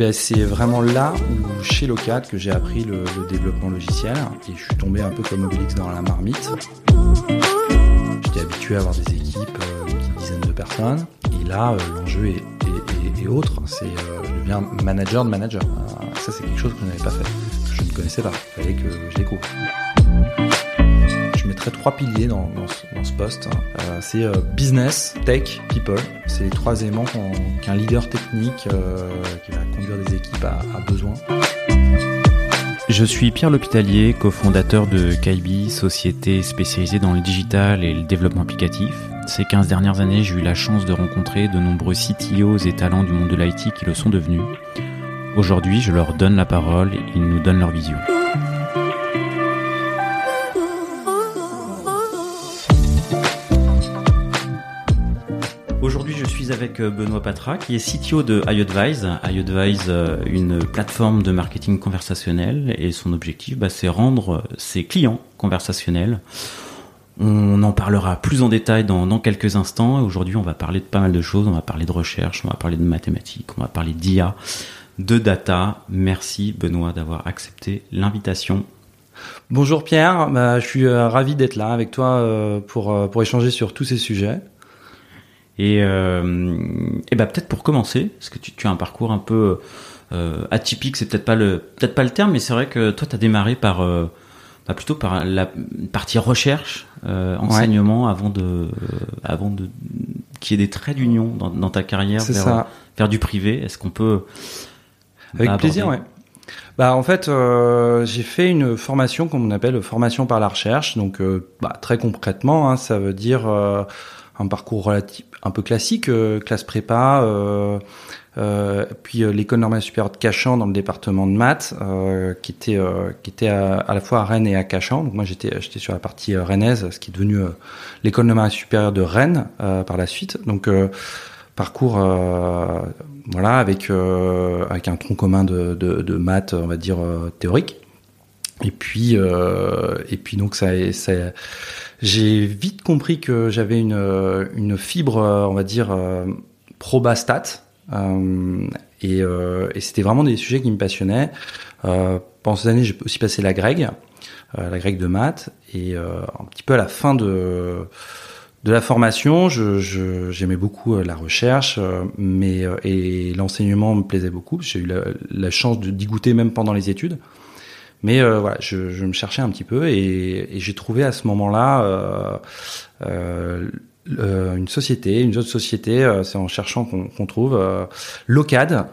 Ben c'est vraiment là où chez Locad que j'ai appris le, développement logiciel et je suis tombé un peu comme Obélix dans la marmite. J'étais habitué à avoir des équipes, euh, une dizaine de personnes et là euh, l'enjeu est, autre, c'est euh, je deviens manager de manager. Euh, ça c'est quelque chose que je n'avais pas fait, que je ne connaissais pas, il fallait que je découvre. Trois piliers dans, dans, ce, poste. Euh, c'est euh, business, tech, people. C'est les trois éléments qu'un leader technique euh, qui va conduire des équipes a, a besoin. Je suis Pierre L'Hôpitalier, cofondateur de Kaibi, société spécialisée dans le digital et le développement applicatif. Ces 15 dernières années, j'ai eu la chance de rencontrer de nombreux CTOs et talents du monde de l'IT qui le sont devenus. Aujourd'hui, je leur donne la parole et ils nous donnent leur vision. Avec euh, Benoît Patra, qui est CTO de iAdvise. iAdvise, euh, une plateforme de marketing conversationnel, et son objectif, bah, c'est rendre euh, ses clients conversationnels. On en parlera plus en détail dans, quelques instants. Aujourd'hui, on va parler de pas mal de choses. On va parler de recherche, on va parler de mathématiques, on va parler d'IA, de data. Merci Benoît d'avoir accepté l'invitation. Bonjour Pierre, bah, je suis ravi d'être là avec toi pour, pour échanger sur tous ces sujets. Et, euh, et bah peut-être pour commencer, parce que tu, tu as un parcours un peu euh, atypique, c'est peut-être pas le peut-être pas le terme, mais c'est vrai que toi tu as démarré par euh, bah, plutôt par la partie recherche, euh, enseignement, avant de euh, avant de qu'il y ait des traits d'union dans, dans ta carrière vers, ça. vers du privé. Est-ce qu'on peut Avec plaisir, ouais. Bah en fait, euh, j'ai fait une formation comme on appelle formation par la recherche. Donc euh, bah, très concrètement, hein, ça veut dire euh, un parcours relatif, un peu classique, euh, classe prépa, euh, euh, puis l'école normale supérieure de Cachan dans le département de maths, qui était qui était à, la fois à Rennes et à Cachan. Donc moi j'étais j'étais sur la partie rennaise, ce qui est devenu l'école normale supérieure de Rennes par la suite. Donc parcours euh, voilà avec avec un tronc commun de, de, maths on va dire euh, théorique et puis et puis donc ça, ça j'ai vite compris que j'avais une une fibre euh, on va dire euh, probastat euh, et, euh, c'était vraiment des sujets qui me passionnaient euh, pendant ces années j'ai aussi passé la grecque euh, la grecque de maths et euh, un petit peu à la fin de la formation, j'aimais beaucoup euh, la recherche, euh, mais euh, et l'enseignement me plaisait beaucoup. J'ai eu la, chance d'y goûter même pendant les études. Mais euh, voilà, je, je me cherchais un petit peu et, et j'ai trouvé à ce moment-là euh, euh, une société, une autre société, euh, c'est en cherchant qu'on, trouve euh, Locad,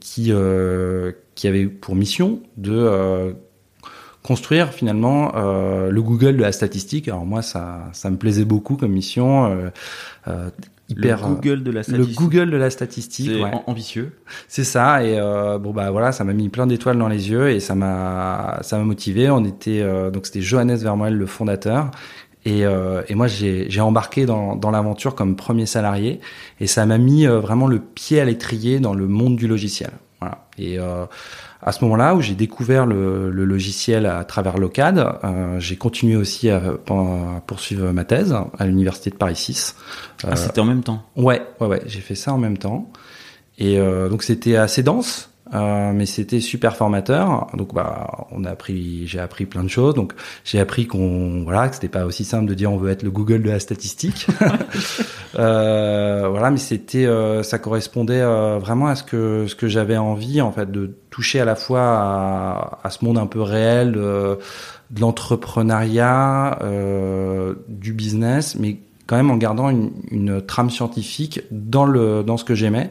qui qui avait pour mission de construire finalement le Google de la statistique. Alors moi, ça, ça me plaisait beaucoup comme mission. Hyper, le Google de la le statistique Google de la statistique. C'est ouais. am- ambitieux. C'est ça. Et euh, bon bah voilà, ça m'a mis plein d'étoiles dans les yeux et ça m'a ça m'a motivé. On était euh, donc c'était Johannes Vermoel le fondateur. Et, euh, et moi j'ai embarqué dans, dans l'aventure comme premier salarié et ça m'a mis vraiment le pied à l'étrier dans le monde du logiciel. Voilà. Et à ce moment-là où j'ai découvert le, le logiciel à travers l'OCAD, euh, j'ai continué aussi à, à poursuivre ma thèse à l'université de Paris 6. Ah, c'était en même temps. Ouais, ouais, ouais, j'ai fait ça en même temps. Et euh, donc c'était assez dense, euh, mais c'était super formateur. Donc bah, on a appris, j'ai appris plein de choses. Donc j'ai appris qu'on, voilà, que c'était pas aussi simple de dire on veut être le Google de la statistique. euh, voilà, mais c'était, euh, ça correspondait euh, vraiment à ce que ce que j'avais envie en fait de toucher à la fois à, à ce monde un peu réel. de- de l'entrepreneuriat, euh, du business, mais quand même en gardant une, une trame scientifique dans le dans ce que j'aimais,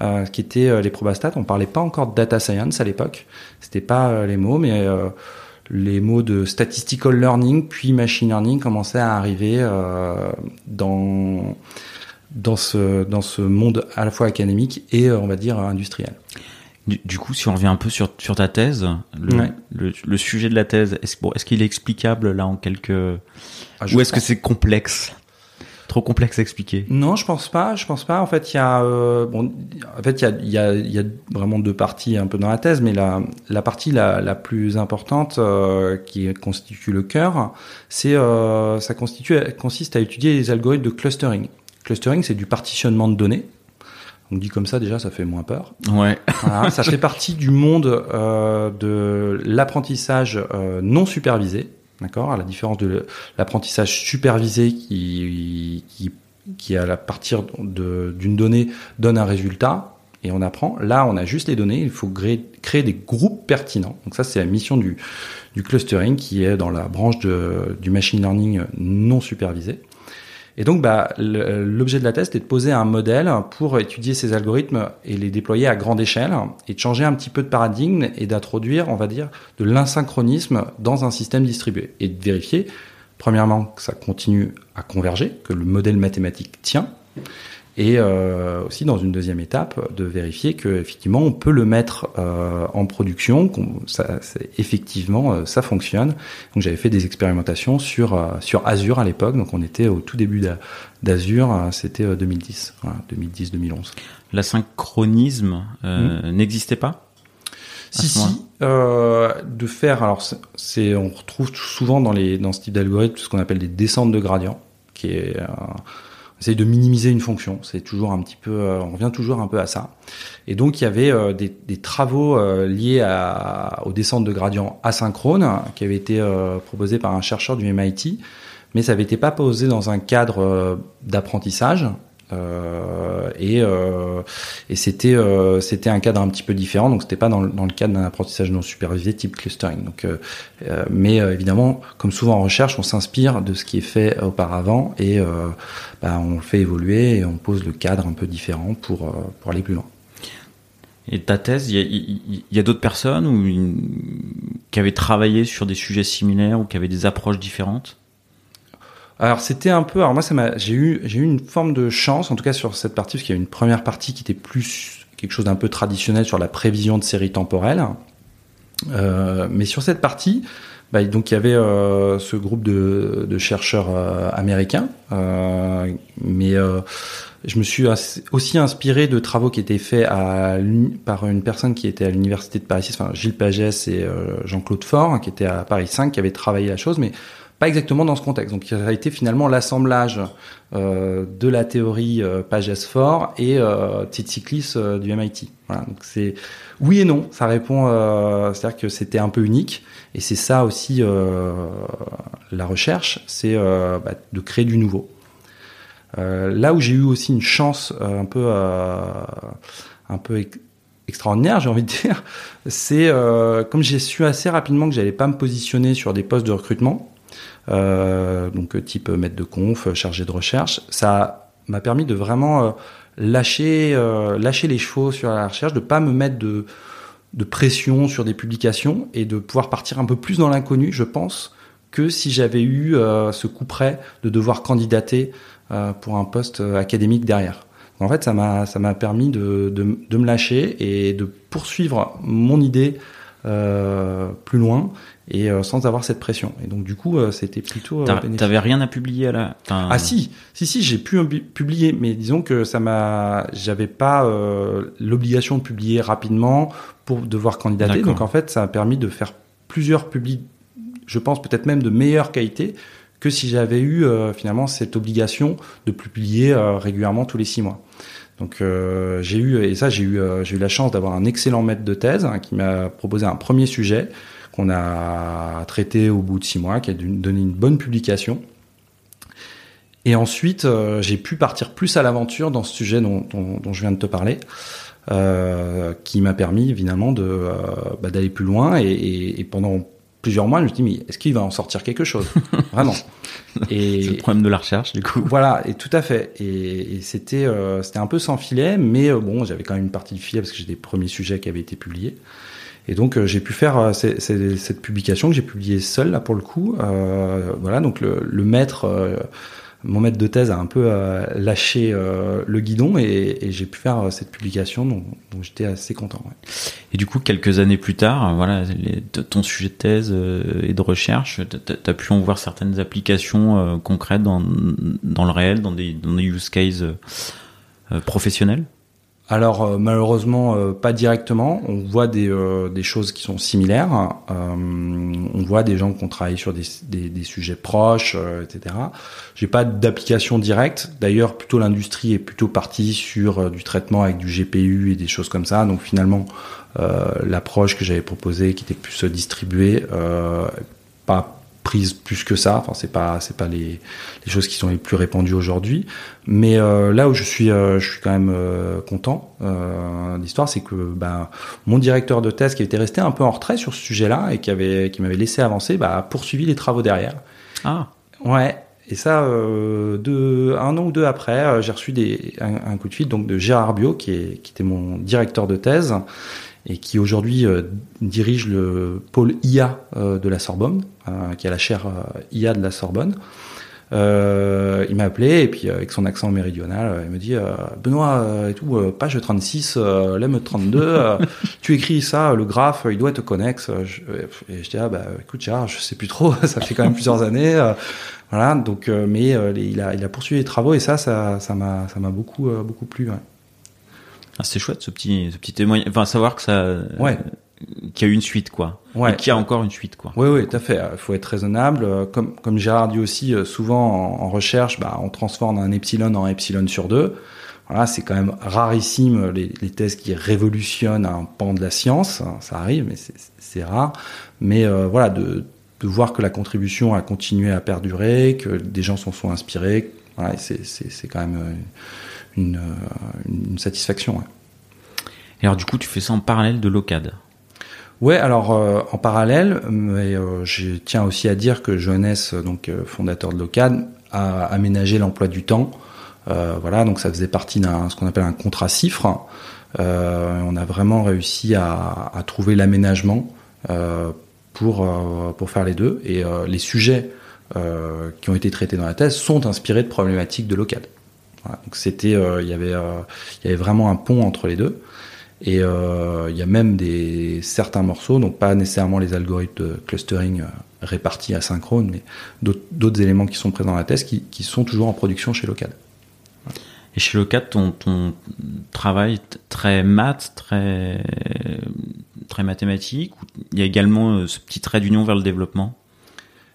euh, qui était euh, les probastats. On parlait pas encore de data science à l'époque, c'était pas euh, les mots, mais euh, les mots de statistical learning puis machine learning commençaient à arriver dans dans ce dans ce monde à la fois académique et on va dire industriel. Du, du coup, si on revient un peu sur, sur ta thèse, le, Ouais. le, le sujet de la thèse, est-ce bon, est-ce qu'il est explicable là en quelques Ah, ou est-ce que c'est complexe? Trop complexe à expliquer. Non, je pense pas. Je pense pas. En fait, il y a, euh, bon, en fait, il y a, il y, a, il y a vraiment deux parties un peu dans la thèse, mais la, la partie la, la plus importante euh, qui constitue le cœur, c'est euh, ça constitue, consiste à étudier les algorithmes de clustering. Clustering, c'est du partitionnement de données. On dit comme ça déjà, ça fait moins peur. Ouais. Voilà, ça fait partie du monde euh, de l'apprentissage euh, non supervisé. D'accord, à la différence de l'apprentissage supervisé qui, qui, qui à partir d'une donnée donne un résultat et on apprend. Là, on a juste les données. Il faut créer, des groupes pertinents. Donc ça, c'est la mission du, du clustering qui est dans la branche de, du machine learning non supervisé. Et donc, bah, l'objet de la thèse est de poser un modèle pour étudier ces algorithmes et les déployer à grande échelle et de changer un petit peu de paradigme et d'introduire, on va dire, de l'insynchronisme dans un système distribué et de vérifier, premièrement, que ça continue à converger, que le modèle mathématique tient, et euh, aussi dans une deuxième étape de vérifier que effectivement on peut le mettre euh, en production, ça, effectivement euh, ça fonctionne. Donc j'avais fait des expérimentations sur euh, sur Azure à l'époque, donc on était au tout début d'Azure, euh, c'était 2010, 2010-2011. L'asynchronisme hmm. n'existait pas si si, de faire alors c'est on retrouve souvent dans les dans ce type d'algorithme ce qu'on appelle des descentes de gradient, qui est essaye de minimiser une fonction. C'est toujours un petit peu, euh, on revient toujours un peu à ça. Et donc il y avait euh, des, travaux euh, liés aux descentes de gradient asynchrones qui avaient été proposés par un chercheur du MIT, mais ça n'avait été pas posé dans un cadre d'apprentissage. Euh, et, euh, euh, c'était un cadre un petit peu différent, donc c'était pas dans le, cadre d'un apprentissage non supervisé type clustering. Donc, mais évidemment, comme souvent en recherche, on s'inspire de ce qui est fait auparavant et bah, on le fait évoluer et on pose le cadre un peu différent pour aller plus loin. Et ta thèse, il y a, a d'autres personnes ou qui avaient travaillé sur des sujets similaires ou qui avaient des approches différentes? Alors c'était un peu, alors moi ça m'a, j'ai eu, j'ai eu une forme de chance, en tout cas sur cette partie, parce qu'il y a une première partie qui était plus quelque chose d'un peu traditionnel sur la prévision de séries temporelles. Euh, mais sur cette partie, bah, donc il y avait euh, ce groupe de, chercheurs euh, américains, mais je me suis aussi inspiré de travaux qui étaient faits à, par une personne qui était à l'université de Paris, enfin Gilles Pagès et Jean-Claude Faure, qui était à Paris 5, qui avaient travaillé la chose, mais pas exactement dans ce contexte. Donc, ça a été finalement l'assemblage euh, de la théorie euh, Pages-Fort et euh, euh, du MIT. Donc, c'est oui et non. Ça répond, euh, c'est-à-dire que c'était un peu unique. Et c'est ça aussi la recherche, c'est bah, de créer du nouveau. là où j'ai eu aussi une chance un peu, un peu extraordinaire, j'ai envie de dire, c'est comme j'ai su assez rapidement que j'allais pas me positionner sur des postes de recrutement donc type maître de conf, chargé de recherche. Ça m'a permis de vraiment euh, lâcher, euh, lâcher les chevaux sur la recherche, de pas me mettre de, de pression sur des publications et de pouvoir partir un peu plus dans l'inconnu, je pense, que si j'avais eu ce coup près de devoir candidater pour un poste académique derrière. En fait, ça m'a ça m'a permis de, de, de, me lâcher et de poursuivre mon idée euh, plus loin et euh, sans avoir cette pression. Et donc du coup, euh, c'était plutôt. Euh, t'avais rien à publier à la. Ah si, si si, j'ai pu publier, mais disons que ça m'a, j'avais pas l'obligation de publier rapidement pour devoir candidater. Donc en fait, ça a permis de faire plusieurs publics, je pense peut-être même de meilleure qualité que si j'avais eu finalement cette obligation de publier régulièrement tous les six mois. Donc j'ai eu et ça j'ai eu j'ai eu la chance d'avoir un excellent maître de thèse hein, qui m'a proposé un premier sujet qu'on a traité au bout de six mois, qui a donné une bonne publication. Et ensuite, euh, j'ai pu partir plus à l'aventure dans ce sujet dont, je viens de te parler, euh, qui m'a permis évidemment de euh, bah, d'aller plus loin. Et, pendant plusieurs mois, je me suis dit, mais est-ce qu'il va en sortir quelque chose? Vraiment. Et c'est le problème de la recherche, du coup. Voilà, et tout à fait. Et, c'était c'était un peu sans filet, mais bon, j'avais quand même une partie de filet parce que j'ai des premiers sujets qui avaient été publiés. Et donc euh, j'ai pu faire euh, cette publication que j'ai publiée seule là pour le coup. Euh, voilà, donc le, maître mon maître de thèse a un peu lâché le guidon et, j'ai pu faire cette publication dont, j'étais assez content. Et du coup, quelques années plus tard, voilà, les, ton sujet de thèse et de recherche, tu as pu en voir certaines applications concrètes dans, dans le réel, dans des, dans des use cases professionnels? Alors euh, malheureusement euh, pas directement. On voit des, euh, des choses qui sont similaires. on voit des gens qui ont travaillé sur des, des, des sujets proches, etc. J'ai pas d'application directe. D'ailleurs, plutôt l'industrie est plutôt partie sur du traitement avec du GPU et des choses comme ça. Donc finalement, l'approche que j'avais proposée, qui était plus distribuée, pas prise plus que ça. Enfin, c'est pas c'est pas les, les choses qui sont les plus répandues aujourd'hui. Mais euh, là où je suis euh, je suis quand même euh, content l'histoire, c'est que ben mon directeur de thèse qui était resté un peu en retrait sur ce sujet-là et qui avait qui m'avait laissé avancer, bah, a poursuivi les travaux derrière. Ah. Ouais. Et ça, deux, un an ou deux après, j'ai reçu des, un, un, coup de fil donc de Gérard Bio, qui, est, qui était mon directeur de thèse, et qui aujourd'hui euh, dirige le pôle IA euh, de la Sorbonne, euh, qui a la chaire IA de la Sorbonne. Il m'a appelé et puis avec son accent méridional, il me dit Benoît et tout, page 36, l'M 32, tu écris ça, le graphe, il doit être connexe. et je dis ah bah écoute Gérard, je sais plus trop, ça fait quand même plusieurs années, voilà. Donc mais il a il a poursuivi les travaux et ça ça ça m'a ça m'a beaucoup beaucoup plu. Ouais. Ah, c'est chouette ce petit, ce petit témoignage. Enfin, savoir que ça, ouais. qu'il y a une suite, quoi. Ouais. Et qu'il y a encore une suite, quoi. Oui, oui, tout à fait. Il faut être raisonnable. Comme, comme Gérard dit aussi, euh, souvent en, recherche, bah, on transforme un epsilon en epsilon sur deux. Voilà, c'est quand même rarissime les, les thèses qui révolutionnent un pan de la science. Ça arrive, mais c'est rare. Mais euh, voilà, de, de voir que la contribution a continué à perdurer, que des gens s'en sont inspirés, voilà, c'est quand même euh, une, une satisfaction. Ouais. Et alors du coup, tu fais ça en parallèle de l'OCAD? Ouais, alors euh, en parallèle, mais euh, je tiens aussi à dire que Johannes, donc euh, fondateur de l'OCAD, a aménagé l'emploi du temps. Euh, voilà, donc ça faisait partie d'un ce qu'on appelle un contrat cifre. on a vraiment réussi à, à trouver l'aménagement pour pour faire les deux. Et les sujets qui ont été traités dans la thèse sont inspirés de problématiques de l'OCAD. Donc c'était, il y avait il y avait vraiment un pont entre les deux. Et euh, il y a même des certains morceaux, donc pas nécessairement les algorithmes de clustering euh, répartis asynchrone, mais d'autres éléments qui sont présents dans la thèse qui, sont toujours en production chez Locad. Et chez Locad, ton, ton travail très maths, très très mathématique, il y a également euh, ce petit trait d'union vers le développement?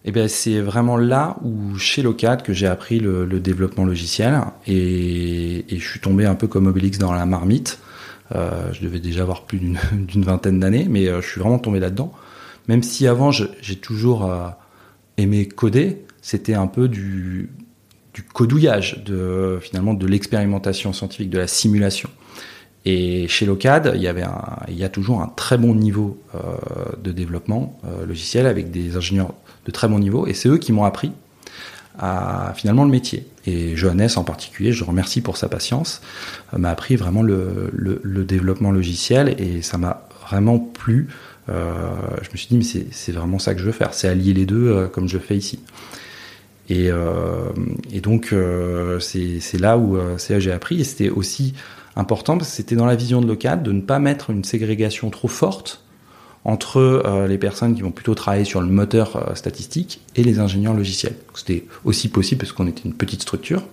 Eh bien, c'est vraiment là où, chez Locad, que j'ai appris le, développement logiciel et, et, je suis tombé un peu comme Obélix dans la marmite. Euh, je devais déjà avoir plus d'une vingtaine d'années, mais euh, je suis vraiment tombé là-dedans. Même si avant, j'ai toujours euh, aimé coder, c'était un peu du, du codouillage, de, finalement de l'expérimentation scientifique, de la simulation. Et chez Locad, il y avait il y a toujours un très bon niveau euh, de développement euh, logiciel avec des ingénieurs de très bon niveau, et c'est eux qui m'ont appris à finalement le métier. Et Johannes en particulier, je remercie pour sa patience, euh, m'a appris vraiment le, développement logiciel et ça m'a vraiment plu. Je me suis dit, mais c'est vraiment ça que je veux faire, c'est allier les deux comme je fais ici. Et, donc, c'est là où euh, j'ai appris. Et c'était aussi important parce que c'était dans la vision de l'OCAD de ne pas mettre une ségrégation trop forte entre euh, les personnes qui vont plutôt travailler sur le moteur euh, statistique et les ingénieurs logiciels. C'était aussi possible parce qu'on était une petite structure,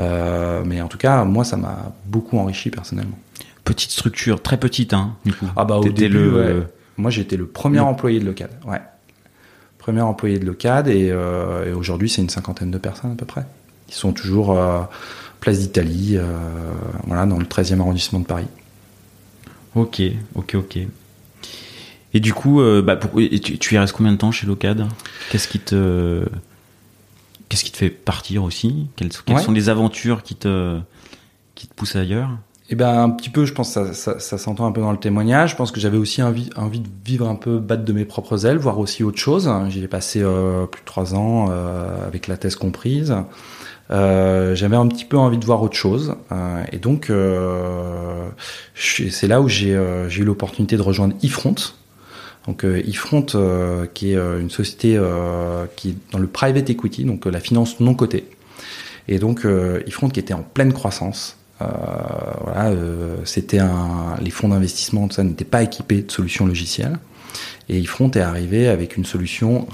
euh, mais en tout cas, moi, ça m'a beaucoup enrichi personnellement. Petite structure, très petite, hein. Du coup. Ah bah au début, le... ouais. moi j'étais le premier le... employé de l'OCAD, ouais. Premier employé de l'OCAD et, et aujourd'hui c'est une cinquantaine de personnes à peu près. Ils sont toujours place d'Italie, euh, voilà, dans le 13e arrondissement de Paris. Ok, ok, ok. Et du coup, euh, bah, pour, tu, tu, y restes combien de temps chez Locad Qu'est-ce qui te qu'est-ce qui te fait partir aussi? Quelles, quelles ouais. sont les aventures qui te qui te poussent ailleurs? Eh ben un petit peu, je pense ça, ça, ça s'entend un peu dans le témoignage. Je pense que j'avais aussi envie, envie de vivre un peu battre de mes propres ailes, voir aussi autre chose. J'y ai passé euh, plus de trois ans euh, avec la thèse comprise. Euh, j'avais un petit peu envie de voir autre chose, euh, et donc euh, c'est là où j'ai eu l'opportunité de rejoindre eFront, donc euh, qui est une société qui est dans le private equity, donc la finance non cotée. Et donc, Ifront qui était en pleine croissance. Voilà, c'était les fonds d'investissement, tout ça n'était pas équipés de solutions logicielles. Et Ifront est arrivé avec une solution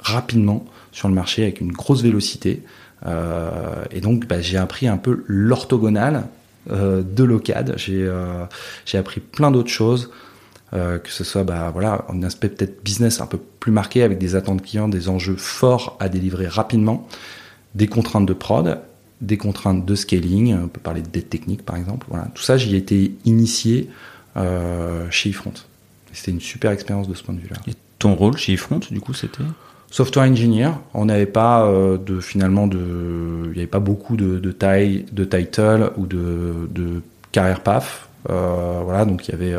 rapidement sur le marché avec une grosse vélocité. Et donc, bah, j'ai appris un peu l'orthogonale de l'OCAD. J'ai j'ai appris plein d'autres choses. Euh, que ce soit bah, voilà, un aspect peut-être business un peu plus marqué avec des attentes clients, des enjeux forts à délivrer rapidement, des contraintes de prod, des contraintes de scaling, on peut parler de dette technique par exemple. Tout ça, j'y ai été initié euh, chez eFront. C'était une super expérience de ce point de vue-là. Et ton rôle chez eFront, du coup, c'était? Software engineer. On n'avait pas euh, de finalement de, il n'y avait pas beaucoup de, taille, de title ou de, carrière path. Euh, voilà, donc il y avait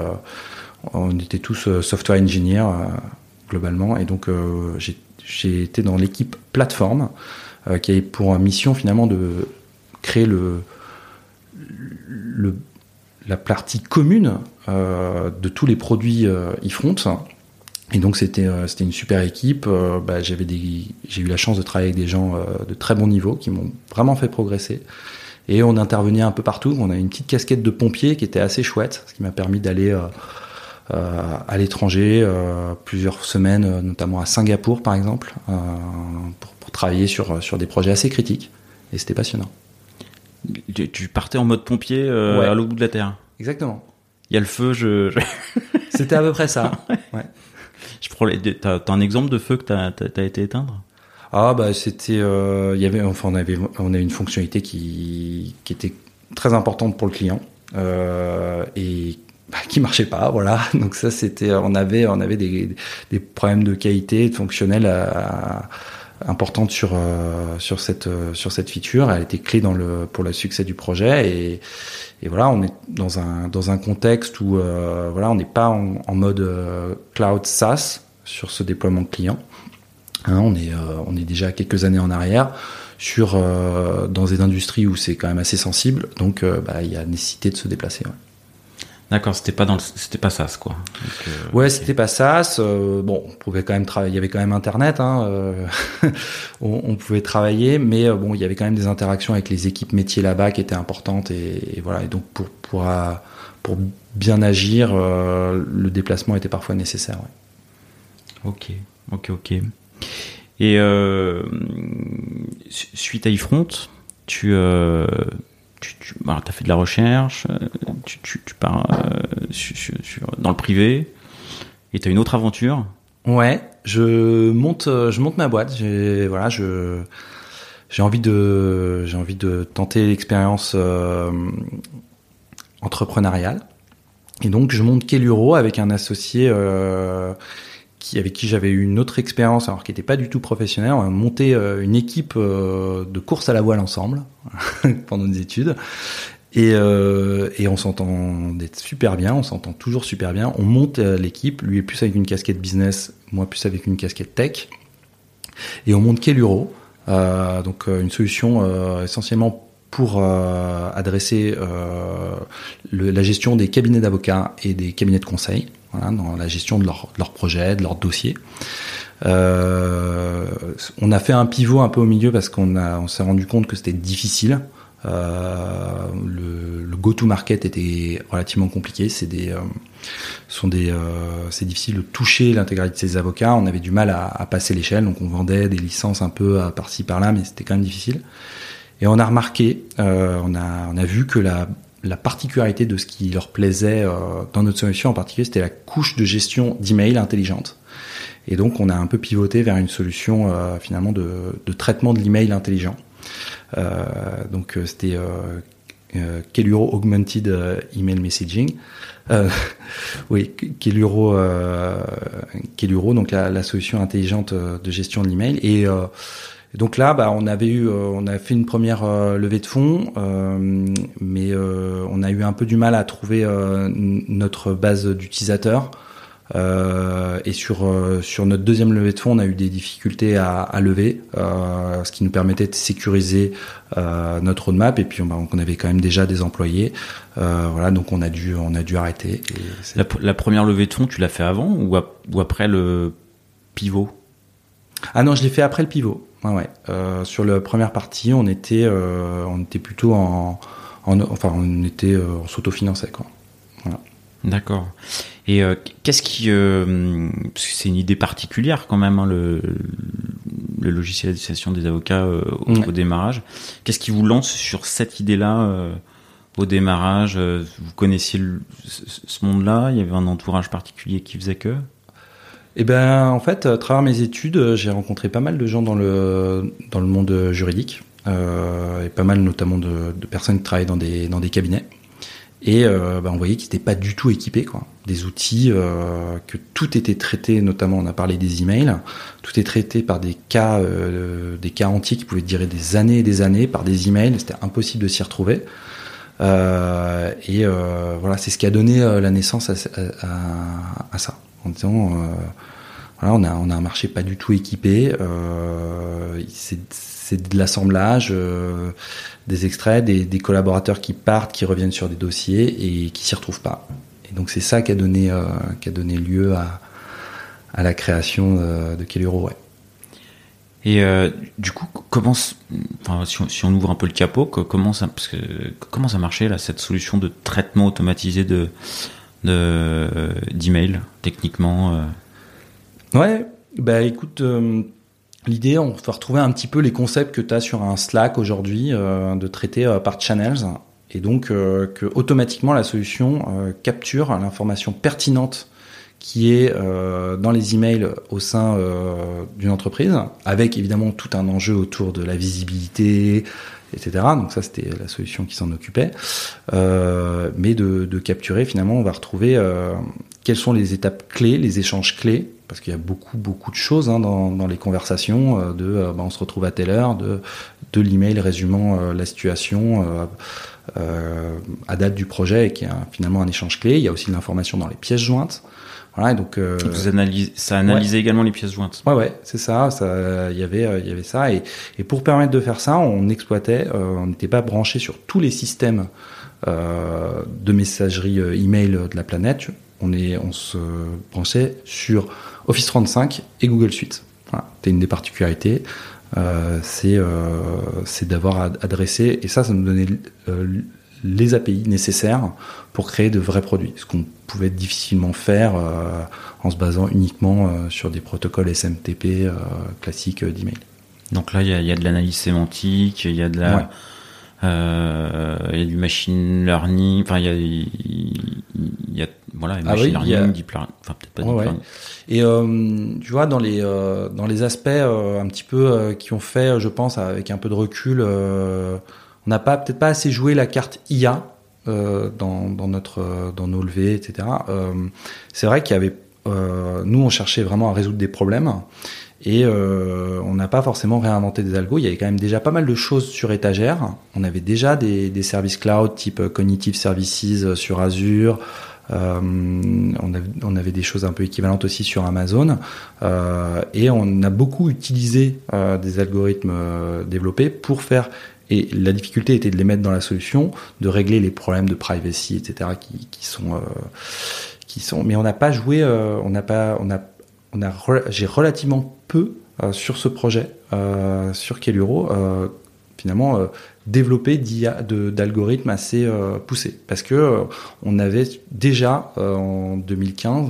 on était tous euh, software engineer euh, globalement, et donc euh, j'ai été dans l'équipe plateforme qui avait pour mission finalement de créer le, la partie commune de tous les produits eFront. Et donc c'était c'était une super équipe. Bah, j'avais des j'ai eu la chance de travailler avec des gens de très bon niveau qui m'ont vraiment fait progresser. Et on intervenait un peu partout. On avait une petite casquette de pompier qui était assez chouette, ce qui m'a permis d'aller euh, à l'étranger, euh, plusieurs semaines, euh, notamment à Singapour par exemple, pour, pour, travailler sur, sur des projets assez critiques. Et c'était passionnant. Tu, partais en mode pompier à l'autre bout de la Terre? Exactement. Il y a le feu, je... C'était à peu près ça. ouais. Je prends t'as, as un exemple de feu que t'as, as, été éteindre? Ah bah c'était, il y avait, enfin on avait, on avait une fonctionnalité qui, était très importante pour le client euh, et bah, qui marchait pas, voilà. Donc ça, c'était, on avait, on avait des, des problèmes de qualité, de fonctionnel à, euh, importantes sur euh, sur cette euh, sur cette feature. Elle était clé dans le pour le succès du projet et, voilà, on est dans un dans un contexte où voilà, on n'est pas en, mode cloud SaaS sur ce déploiement client. Hein, on est on est déjà quelques années en arrière sur dans des industries où c'est quand même assez sensible. Donc bah, il y a nécessité de se déplacer. D'accord, c'était pas dans c'était pas SaaS quoi. Euh, ouais, c'était pas SaaS. Euh, bon, on pouvait quand même travailler. Il y avait quand même Internet. Hein, euh, on, pouvait travailler, mais bon, il y avait quand même des interactions avec les équipes métiers là-bas qui étaient importantes et, voilà. Et donc pour pour pour bien agir, le déplacement était parfois nécessaire. Ok, ok, ok. Et suite à iFront, tu tu, bah, as fait de la recherche, euh, tu, pars euh, dans le privé, et tu as une autre aventure. Ouais, je monte, euh, je monte ma boîte. Voilà, j'ai envie de, j'ai envie de tenter l'expérience entrepreneuriale. Et donc, je monte Keluro avec un associé avec qui j'avais eu une autre expérience, alors qui n'était pas du tout professionnelle. On a monté euh, une équipe euh, de course à la voile ensemble pendant des études. Et, euh, on s'entendait super bien, on s'entend toujours super bien. On monte l'équipe, lui est plus avec une casquette business, moi plus avec une casquette tech. Et on monte Keluro, donc une solution essentiellement pour adresser la gestion des cabinets d'avocats et des cabinets de conseil dans la gestion de leur, de projet, de leur dossier. Euh, on a fait un pivot un peu au milieu parce qu'on on s'est rendu compte que c'était difficile. Euh, le, go-to-market était relativement compliqué. C'est euh, sont des, c'est difficile de toucher l'intégralité de ces avocats. On avait du mal à, passer l'échelle, donc on vendait des licences un peu par-ci par-là, mais c'était quand même difficile. Et on a remarqué, on a vu que la la particularité de ce qui leur plaisait euh, dans notre solution en particulier, c'était la couche de gestion d'email intelligente. Et donc, on a un peu pivoté vers une solution euh, finalement de, traitement de l'email intelligent. Euh, donc, c'était Keluro Augmented Email Messaging. oui, Keluro, Keluro, donc la, la, solution intelligente de gestion de l'email. Et donc là, bah, on avait eu, euh, on a fait une première euh, levée de fonds, euh, mais on a eu un peu du mal à trouver notre base d'utilisateurs. et sur sur notre deuxième levée de fonds, on a eu des difficultés à, à lever, ce qui nous permettait de sécuriser notre roadmap. Et puis on, bah, on, avait quand même déjà des employés, voilà, donc on a dû on a dû arrêter. La, la, première levée de fonds, tu l'as fait avant ou, ou après le pivot? Ah non, je l'ai fait après le pivot. Ouais, ouais. Euh, sur la première partie, on était, euh, on était plutôt en, en enfin, on était, euh, on s'autofinançait quoi. Voilà. D'accord. Et euh, qu'est-ce qui, c'est une idée particulière quand même, hein, le, le logiciel d'association des avocats au, Ouais. au démarrage. Qu'est-ce qui vous lance sur cette idée-là au démarrage? Vous connaissiez le- ce monde-là? Il y avait un entourage particulier qui faisait que? Et ben, en fait, à travers mes études, euh, j'ai rencontré pas mal de gens dans le dans le monde juridique euh, et pas mal notamment de, personnes qui travaillent dans des dans des cabinets. Et euh, ben, on voyait qu'ils n'étaient pas du tout équipés, quoi. Des outils euh, que tout était traité, notamment on a parlé des emails, tout est traité par des cas euh, des cas entiers qui pouvaient durer des années et des années par des emails. C'était impossible de s'y retrouver. Euh, et euh, voilà, c'est ce qui a donné euh, la naissance à ça. En disant, euh, on a, on un marché pas du tout équipé. Euh, c'est, de l'assemblage, euh, des extraits, des, collaborateurs qui partent, qui reviennent sur des dossiers et qui s'y retrouvent pas. Et donc c'est ça qui a donné, lieu à, la création de, de Keluro. Et du coup, comment, si on, ouvre un peu le capot, co- comment ça, parce que, comment ça marchait cette solution de traitement automatisé de de d'email techniquement euh, Ouais, bah écoute, euh, l'idée, on va retrouver un petit peu les concepts que tu as sur un Slack aujourd'hui, euh, de traiter euh, par channels, et donc euh, que automatiquement la solution euh, capture l'information pertinente qui est euh, dans les emails au sein euh, d'une entreprise, avec évidemment tout un enjeu autour de la visibilité, etc. Donc ça, c'était la solution qui s'en occupait. Euh, mais de, capturer, finalement, on va retrouver euh, quelles sont les étapes clés, les échanges clés, parce qu'il y a beaucoup, beaucoup de choses hein, dans, les conversations, euh, de bah, on se retrouve à telle heure, de, l'email résumant la situation à date du projet, et qui est un- finalement un échange clé. Il y a aussi de l'information dans les pièces jointes. Voilà, donc euh, Vous ça analysait également les pièces jointes. Ouais, ouais, c'est ça. Ça, il y avait, euh, il y avait ça. Et, et pour permettre de faire ça, on exploitait, euh, on n'était pas branché sur tous les systèmes euh, de messagerie euh, email de la planète. On est, on se branchait sur Office 35 et Google Suite. Voilà, c'était une des particularités. C'est, c'est d'avoir ad- adressé et ça, ça nous donnait les API nécessaires pour créer de vrais produits, ce qu'on pouvait difficilement faire euh, en se basant uniquement euh, sur des protocoles SMTP euh, classiques d'email. Donc là, il y a, il y a de l'analyse sémantique, il y a de la, Ouais. y a du machine learning, enfin il y a, y a voilà, Ah machine oui, learning, a- deep learning, enfin peut-être pas deep ouais. learning. Et tu vois, dans les, dans les aspects un petit peu qui ont fait, je pense, avec un peu de recul, on n'a pas peut-être pas assez joué la carte IA euh, dans, notre, euh, dans nos levées, etc. Euh, c'est vrai qu'il y avait... nous, on cherchait vraiment à résoudre des problèmes. Et on n'a pas forcément réinventé des algos. Il y avait quand même déjà pas mal de choses sur étagère. On avait déjà des, services cloud type Cognitive Services sur Azure. On, avait, des choses un peu équivalentes aussi sur Amazon. Et on a beaucoup utilisé des algorithmes développés pour faire et la difficulté était de les mettre dans la solution, de régler les problèmes de privacy, etc. qui, qui sont, euh, qui sont. Mais on n'a pas joué, euh, on n'a pas, on a, on a, re- j'ai relativement peu euh, sur ce projet, sur Keluro, finalement de, d'algorithmes assez poussés, parce que on avait déjà en 2015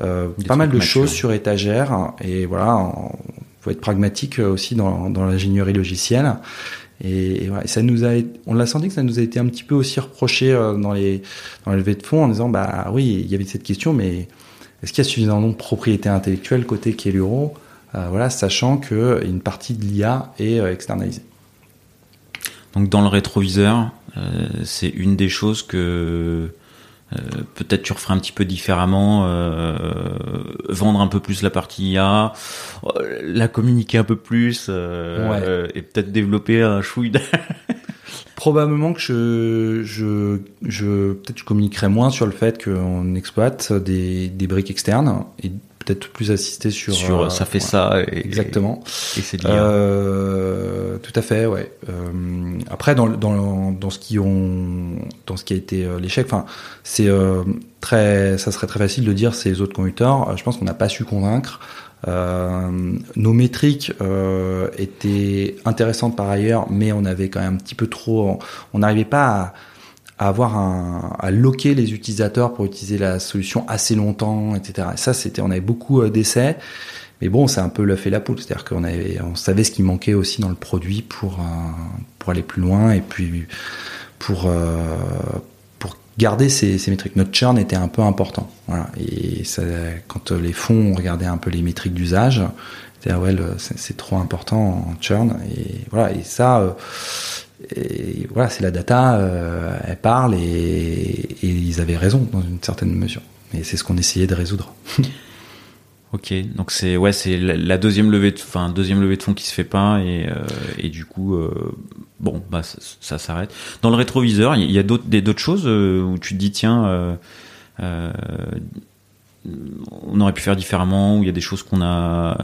euh, Des pas mal de matures. choses sur étagère, et voilà, on faut être pragmatique aussi dans, dans l'ingénierie logicielle. Et, ça nous a, on l'a senti que ça nous a été un petit peu aussi reproché euh, dans les dans les levées de fonds en disant bah oui, il y avait cette question, mais est-ce qu'il y a suffisamment de propriété intellectuelle côté Keluro euh, Voilà, sachant que une partie de l'IA est euh, externalisée? Donc dans le rétroviseur, c'est une des choses que peut-être tu referais un petit peu différemment, euh, vendre un peu plus la partie IA, euh, la communiquer un peu plus, euh, Ouais. euh, et peut-être développer un chouille. de- Probablement que je, je, je peut-être je communiquerai moins sur le fait qu'on exploite des, des briques externes et peut-être plus assister sur. sur euh, ça fait ouais, ça. Et, Exactement. Et, et c'est de l'IA. Euh, tout à fait, ouais. Euh, après, dans, dans, dans ce qui ont, dans ce qui a été l'échec, enfin, c'est très, ça serait très facile de dire c'est les autres conducteurs. Je pense qu'on n'a pas su convaincre nos métriques étaient intéressantes par ailleurs, mais on avait quand même un petit peu trop, on n'arrivait pas à à avoir un, à loquer les utilisateurs pour utiliser la solution assez longtemps, etc. Et ça, c'était, on avait beaucoup d'essais. Mais bon, c'est un peu le fait la poule, c'est-à-dire qu'on avait, on savait ce qui manquait aussi dans le produit pour pour aller plus loin et puis pour pour garder ces, ces métriques. Notre churn était un peu important, voilà. Et ça, quand les fonds regardaient un peu les métriques d'usage, cest ouais, c'est trop important en churn et voilà. Et ça et voilà, c'est la data, euh, elle parle et, ils avaient raison dans une certaine mesure. Et c'est ce qu'on essayait de résoudre. ok, donc c'est ouais, c'est la deuxième levée, de, enfin deuxième levée de fonds qui se fait pas et, euh, et du coup, euh, bon, bah ça, s'arrête. Dans le rétroviseur, il y a d'autres d'autres choses où tu te dis tiens on aurait pu faire différemment ou il y a des choses qu'on a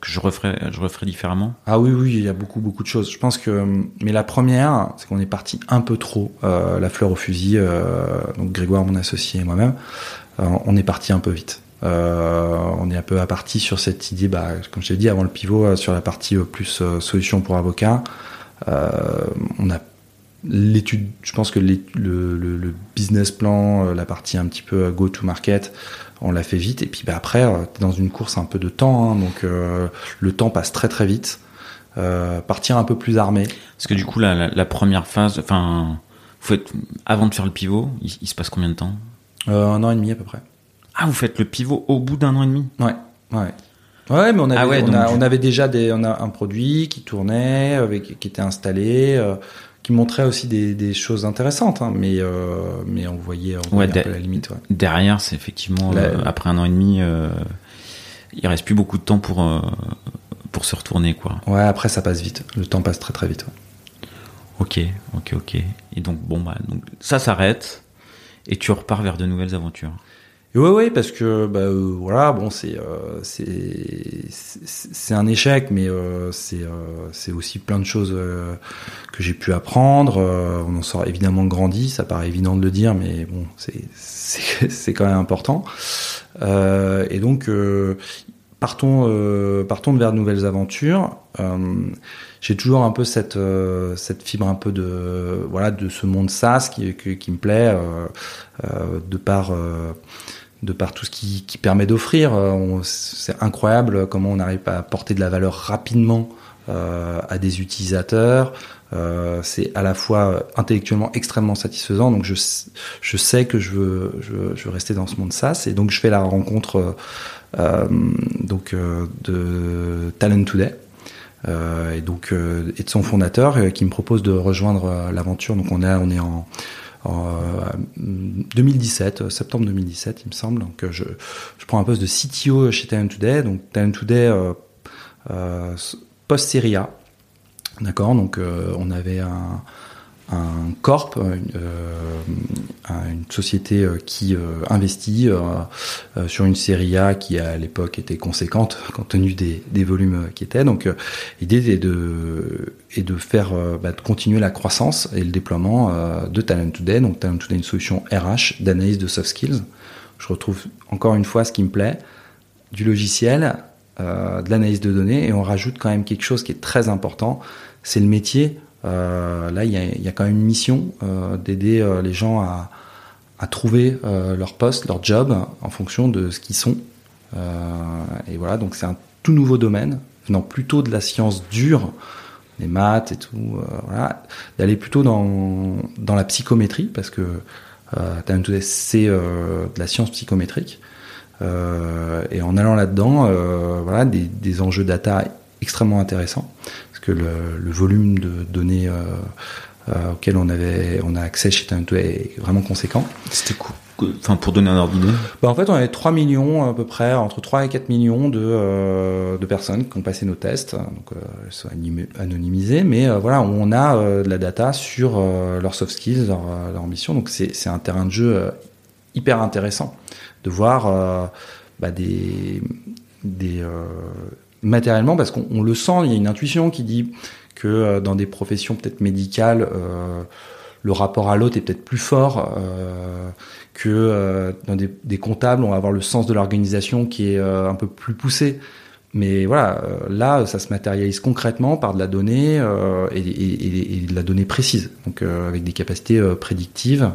que je referais je différemment. Ah oui oui il y a beaucoup beaucoup de choses. Je pense que mais la première c'est qu'on est parti un peu trop euh, la fleur au fusil euh, donc Grégoire mon associé et moi-même euh, on est parti un peu vite. On est un peu à partie sur cette idée bah, comme je l'ai dit avant le pivot sur la partie plus solution pour avocats on a l'étude, je pense que le, le, business plan, la partie un petit peu go to market, on l'a fait vite. Et puis bah, après, euh, tu es dans une course un peu de temps, hein, donc euh, le temps passe très très vite. Euh, partir un peu plus armé. Parce que du coup, la, première phase, enfin, avant de faire le pivot, il, se passe combien de temps? Un an et demi à peu près. Ah, vous faites le pivot au bout d'un an et demi? Ouais, ouais. Ouais, mais on avait, ah on, avait déjà des, on a un produit qui tournait, avec, qui était installé qui montrait aussi des, des choses intéressantes, hein, mais euh, mais on voyait, on voyait un peu la limite. Ouais. Derrière, c'est effectivement euh, après un an et demi, euh, il reste plus beaucoup de temps pour pour se retourner, quoi. Ouais, après ça passe vite. Le temps passe très très vite. Ok, ok, ok. Et donc bon bah donc ça s'arrête et tu repars vers de nouvelles aventures. Oui, oui, parce que bah, euh, voilà, bon, c'est euh, c'est un échec, mais euh, c'est euh, aussi plein de choses euh, que j'ai pu apprendre. on en sort évidemment grandi, ça paraît évident de le dire, mais bon, c'est c'est quand même important. et donc partons partons vers de nouvelles aventures. j'ai toujours un peu cette cette fibre un peu de voilà de ce monde SaaS qui qui, qui me plaît de par de par tout ce qui, qui permet d'offrir. Euh, c'est incroyable comment on arrive à apporter de la valeur rapidement euh, à des utilisateurs. Euh, c'est à la fois intellectuellement extrêmement satisfaisant. Donc je, je sais que je veux, je, je veux rester dans ce monde SaaS et donc je fais la rencontre euh, donc euh, de Talent Today. Euh, et donc et de son fondateur qui me propose de rejoindre l'aventure. Donc on est on est en en 2017, euh, septembre 2017, il me semble. Donc, euh, je, prends un poste de CTO chez Talent Today. Donc, Talent Today euh, euh post-série A. D'accord? Donc, on avait un, un corp, une, euh, une société euh, qui euh, investit sur une série A qui à l'époque était conséquente compte tenu des, des volumes qui étaient. Donc l'idée est de, est de faire bah, de continuer la croissance et le déploiement de Talent Today. Donc Talent Today une solution RH d'analyse de soft skills. Je retrouve encore une fois ce qui me plaît, du logiciel, de l'analyse de données et on rajoute quand même quelque chose qui est très important, c'est le métier là, il y a, quand même une mission euh, d'aider euh, les gens à, trouver leur poste, leur job, en fonction de ce qu'ils sont. et voilà, donc c'est un tout nouveau domaine, venant plutôt de la science dure, les maths et tout, voilà, d'aller plutôt dans, dans la psychométrie, parce que euh, c'est euh, de la science psychométrique. Euh, et en allant là-dedans, euh, voilà, des, enjeux data extrêmement intéressants que le, volume de données euh, euh, auquel on avait on a accès chez Talento est vraiment conséquent. C'était cool. Enfin, pour donner un ordre d'idée bah, En fait, on avait 3 millions à peu près, entre 3 et 4 millions de, euh, de personnes qui ont passé nos tests, donc euh, elles sont anonymisées, mais euh, voilà, on a de la data sur leurs soft skills, leur, leur mission, donc c'est un terrain de jeu hyper intéressant de voir bah, des, des matériellement parce qu'on le sent, il y a une intuition qui dit que euh, dans des professions peut-être médicales, euh, le rapport à l'autre est peut-être plus fort euh, que dans des, comptables, on va avoir le sens de l'organisation qui est un peu plus poussé. Mais voilà, là, ça se matérialise concrètement par de la donnée et, et- de la donnée précise, donc avec des capacités prédictives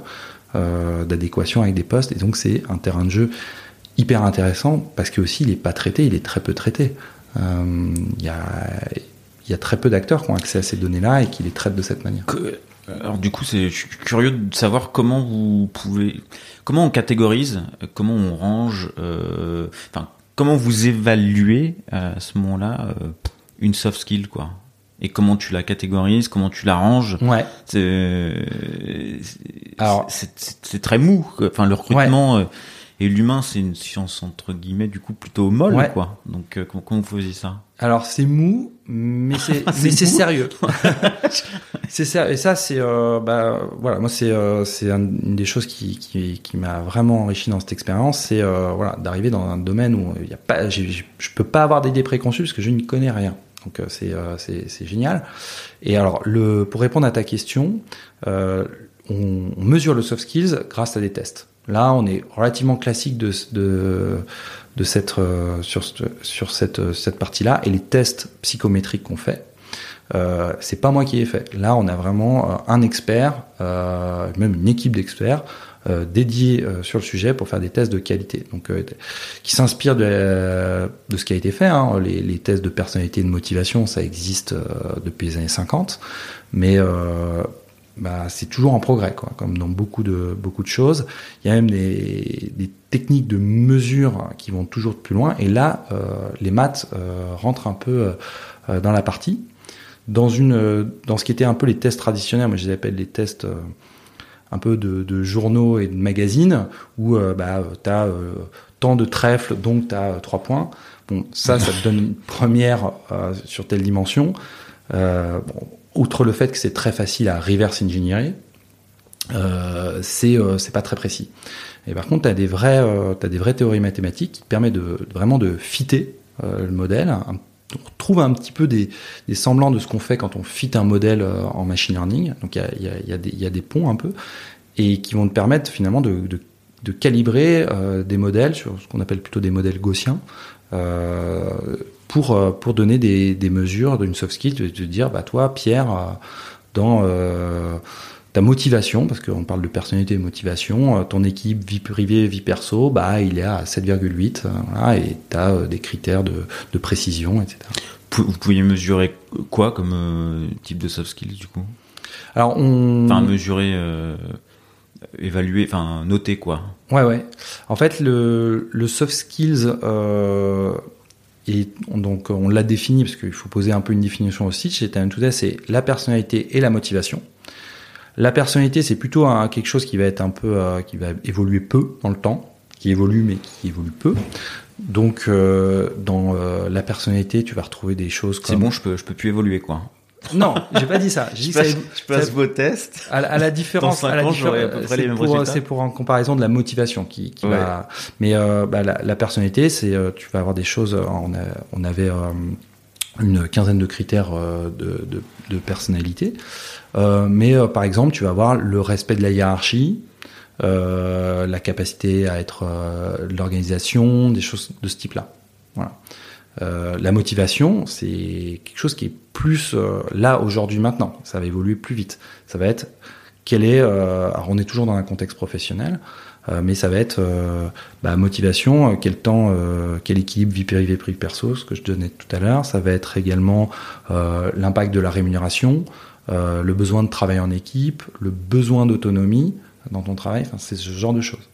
d'adéquation avec des postes. Et donc, c'est un terrain de jeu hyper intéressant parce que aussi, il est pas traité, il est très peu traité. Euh, Il y, a, y a très peu d'acteurs qui ont accès à ces données-là et qui les traitent de cette manière. Que- Alors du coup, c'est, je suis curieux de savoir comment vous pouvez, comment on catégorise, euh, comment on range, euh, enfin, comment vous évaluez euh, à ce moment-là euh, une soft skill, quoi. Et comment tu la catégorises, comment tu la ranges. Ouais. C'est, Alors- très mou. Enfin, le recrutement euh, et l'humain, c'est une science entre guillemets du coup plutôt molle, Ouais. quoi. Donc, euh, comment, comment vous faisiez ça? Alors c'est mou, mais c'est mais c'est sérieux. c'est sérieux. Et ça c'est euh, bah voilà moi c'est euh, c'est un- une des choses qui qui, qui m'a vraiment enrichi dans cette expérience, c'est voilà d'arriver dans un domaine où il y a pas je peux pas avoir d'idées préconçues parce que je n'y connais rien. Donc c'est c'est génial. Et alors le pour répondre à ta question, on, on mesure le soft skills grâce à des tests. Là, on est relativement classique de, de, cette, euh, sur, sur cette, euh, cette partie-là. Et les tests psychométriques qu'on fait, euh, c'est pas moi qui ai fait. Là, on a vraiment euh, un expert, même une équipe d'experts euh, dédiés sur le sujet pour faire des tests de qualité. Donc, qui s'inspirent de, de ce qui a été fait. hein. Les, les tests de personnalité et de motivation, ça existe depuis les années 50, mais bah, c'est toujours en progrès, quoi, comme dans beaucoup de beaucoup de choses. Il y a même des, des techniques de mesure qui vont toujours plus loin. Et là, euh, les maths euh, rentrent un peu euh, dans la partie. Dans une, euh, dans ce qui était un peu les tests traditionnels, moi je les appelle les tests euh, un peu de, de journaux et de magazines, où euh, bah, tu as tant de trèfles, donc tu as trois points. Bon, ça, ça te donne une première sur telle dimension. Bon, outre le fait que c'est très facile à reverse engineer, euh, c'est euh, pas très précis. Et par contre, tu as des euh, des vraies théories mathématiques qui te permettent de vraiment de fitter euh, le modèle. On retrouve un petit peu des, des semblants de ce qu'on fait quand on fit un modèle euh, en machine learning. Donc il y y, y, y a des ponts un peu et qui vont te permettre finalement de, de, calibrer des modèles sur ce qu'on appelle plutôt des modèles gaussiens pour euh, pour donner des, des mesures d'une soft skill, de te dire bah toi Pierre euh, dans euh, ta motivation, parce qu'on parle de personnalité et motivation, ton équipe vie privée, vie perso, bah il est à 7,8, euh, voilà, et tu as des critères de, de précision, etc. Vous pouviez mesurer quoi comme euh, type de soft skills du coup? Alors on... Enfin, mesurer, euh, évaluer, enfin, noter quoi? Ouais, ouais. En fait, le, le soft skills, euh, et on- donc on l'a défini parce qu'il faut poser un peu une définition aussi chez Talent Today, c'est la personnalité et la motivation. La personnalité, c'est plutôt un- quelque chose qui va être un peu, euh, qui va évoluer peu dans le temps, qui évolue mais qui évolue peu. Donc, euh, dans euh, la personnalité, tu vas retrouver des choses C'est comme. bon, je peux, je peux plus évoluer quoi. Non, j'ai pas dit ça. J'ai dit ça. ça- vos tests. à, la- à la différence, Dans à la ans, diffé- j'aurai à peu près les c'est mêmes pour, résultats. c'est pour en comparaison de la motivation qui, qui Ouais. va. Mais euh, bah, la, la personnalité, c'est euh, tu vas avoir des choses. euh, On, a, on avait euh, une quinzaine de critères euh, de, de, de personnalité, mais par exemple, tu vas avoir le respect de la hiérarchie. la capacité à être l'organisation, des choses de ce type-là. Voilà. Euh, la motivation, c'est quelque chose qui est plus euh, là aujourd'hui maintenant. Ça va évoluer plus vite. Ça va être quel est. euh, alors on est toujours dans un contexte professionnel, mais ça va être bah, motivation, quel temps, quel équilibre vie privée vie perso, ce que je donnais tout à l'heure. Ça va être également l'impact de la rémunération, le besoin de travailler en équipe, le besoin d'autonomie dans ton travail. C'est ce genre de choses.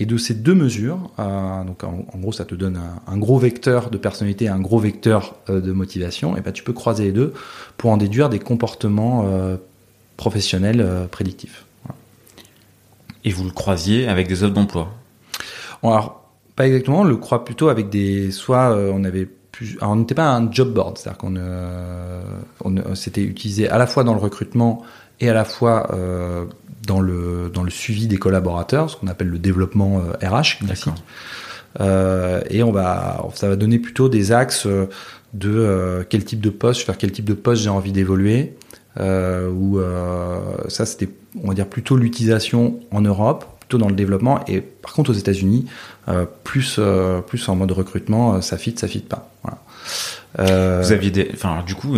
Et de ces deux mesures, euh, donc en, en gros, ça te donne un, un gros vecteur de personnalité un gros vecteur euh, de motivation. Et ben, tu peux croiser les deux pour en déduire des comportements euh, professionnels prédictifs. Voilà. Et vous le croisiez avec des offres d'emploi? Bon, alors, pas exactement. On le croit plutôt avec des. Soit on avait. Alors, on n'était pas un job board, c'est-à-dire qu'on euh, on, c'était utilisé à la fois dans le recrutement et à la fois euh, dans le dans le suivi des collaborateurs, ce qu'on appelle le développement euh, RH classique. D'accord. Euh, et on va, ça va donner plutôt des axes euh, de euh, quel type de poste, vers quel type de poste j'ai envie d'évoluer. Euh, ou euh, ça, c'était, on va dire plutôt l'utilisation en Europe, plutôt dans le développement. Et par contre, aux États-Unis, plus plus en mode recrutement, ça fit, ça fit pas. Voilà. Vous aviez des, enfin, du coup.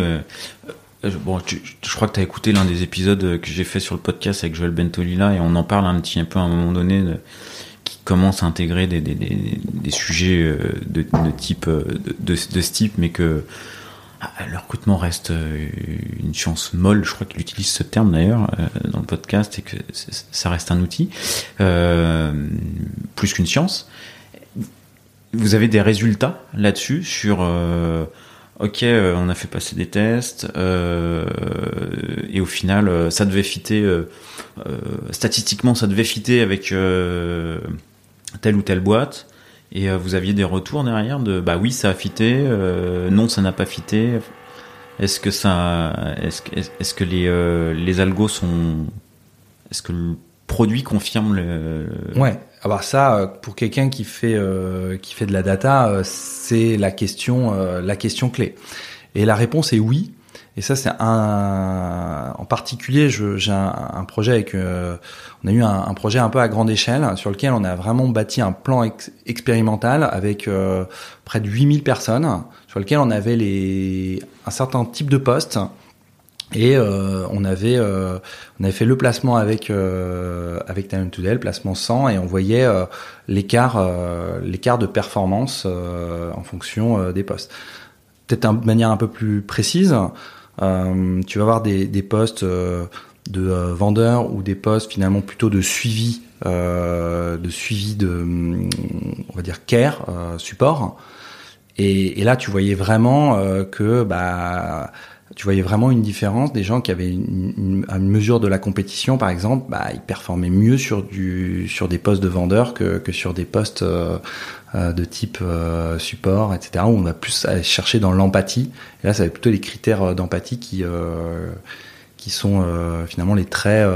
Bon, je crois que tu as écouté l'un des épisodes que j'ai fait sur le podcast avec Joël Bentolila et on en parle un petit un peu à un moment donné de, commence à intégrer des, des, des, des sujets euh, de, de type euh, de, de, ce type, mais que ah, le recrutement reste euh, une chance molle. Je crois qu'il utilise ce terme d'ailleurs dans le podcast et que ça reste un outil euh, plus qu'une science. Vous avez des résultats là-dessus sur euh, ok, on a fait passer des tests euh, et au final, ça devait fitter. Euh, statistiquement, ça devait fitter avec telle ou telle boîte et euh, vous aviez des retours derrière de bah oui ça a fité euh, non ça n'a pas fité est-ce que ça est-ce que les euh, les algos sont est-ce que le produit confirme le ouais alors ça pour quelqu'un qui fait qui fait de la data c'est la question la question clé. Et la réponse est oui. Et ça, c'est un, en particulier, j'ai un, projet avec, euh, on a eu un, projet un peu à grande échelle sur lequel on a vraiment bâti un plan expérimental avec euh, près de 8000 personnes sur lequel on avait les, un certain type de postes et euh, on avait euh, on avait fait le placement avec euh, avec Talent Today, le placement 100 et on voyait l'écart l'écart de performance en fonction des postes. Peut-être de manière un peu plus précise, euh, tu vas avoir des, des postes euh, de euh, vendeurs ou des postes finalement plutôt de suivi, de suivi de, on va dire care, support. Et, et, là, tu voyais vraiment que bah tu voyais vraiment une différence des gens qui avaient une, une, une mesure de la compétition, par exemple, bah, ils performaient mieux sur du sur des postes de vendeurs que, que sur des postes euh, euh de type euh, support, etc. Où on va plus aller chercher dans l'empathie. Et là, ça va plutôt les critères d'empathie qui qui sont finalement les traits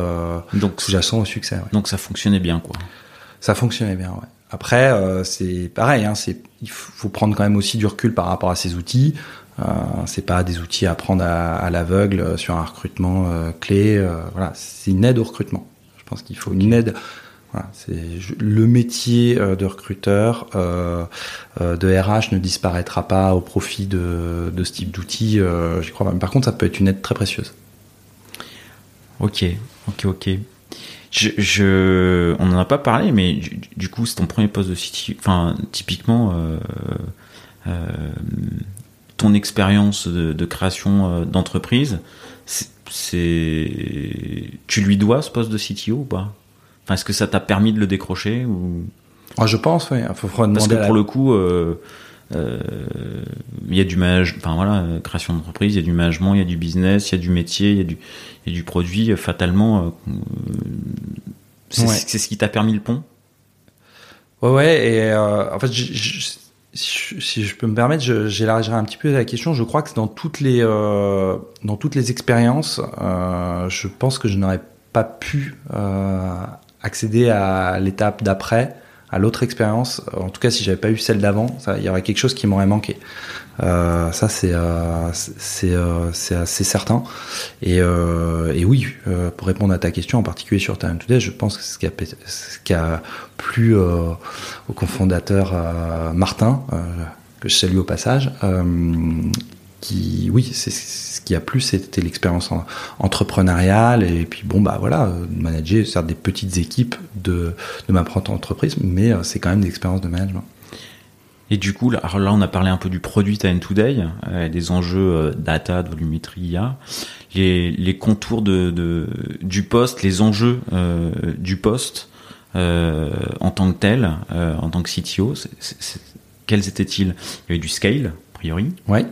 sous-jacents au succès. Ouais. Donc ça fonctionnait bien, quoi. Ça fonctionnait bien, ouais. Après, c'est pareil, hein, c'est il faut prendre quand même aussi du recul par rapport à ces outils. Euh, c'est pas des outils à prendre à, à l'aveugle sur un recrutement euh, clé. Euh, voilà, c'est une aide au recrutement. Je pense qu'il faut une aide. Voilà, c'est le métier de recruteur de RH ne disparaîtra pas au profit de, de ce type d'outils. J'y crois par contre, ça peut être une aide très précieuse. Ok, ok, ok. Je, je, on n'en a pas parlé, mais du, du coup, c'est ton premier poste de City. Enfin, typiquement, euh, euh, ton expérience de, de, création euh, d'entreprise, c'est, tu lui dois ce poste de CTO ou pas? Enfin, Est-ce que ça t'a permis de le décrocher ou? Ah, Je pense, oui. Il faut Parce que pour le coup, euh, euh, il y a du management, enfin voilà, création d'entreprise, il y a du management, il y a du business, il y a du métier, il y a du, il y a du produit. Fatalement, euh, c'est, ouais. ce qui t'a permis le pont? Ouais, ouais. Et euh, en fait, si je peux me permettre, j'élargirai un petit peu la question. Je crois que dans toutes les euh, expériences, euh, je pense que je n'aurais pas pu euh, accéder à l'étape d'après à l'autre expérience. En tout cas, si j'avais pas eu celle d'avant, il y aurait quelque chose qui m'aurait manqué. Euh, ça, c'est euh, c'est euh, c'est assez certain. Et, euh, et oui, pour répondre à ta question, en particulier sur Talent Today, je pense que ce qui a, a plu au cofondateur Martin, que je salue au passage, qui, oui, c'est ce qui a plu, c'était l'expérience entrepreneuriale et puis bon bah voilà, manager certes des petites équipes de de ma propre entreprise, mais c'est quand même des expériences de management. Et du coup, là, là, on a parlé un peu du produit Talent Today, euh, des enjeux euh, data, de volumétrie, IA, les, les contours de, de, du poste, les enjeux euh, du poste euh, en tant que tel, en tant que CTO, quels étaient-ils? Il y avait du scale, a priori. Ouais.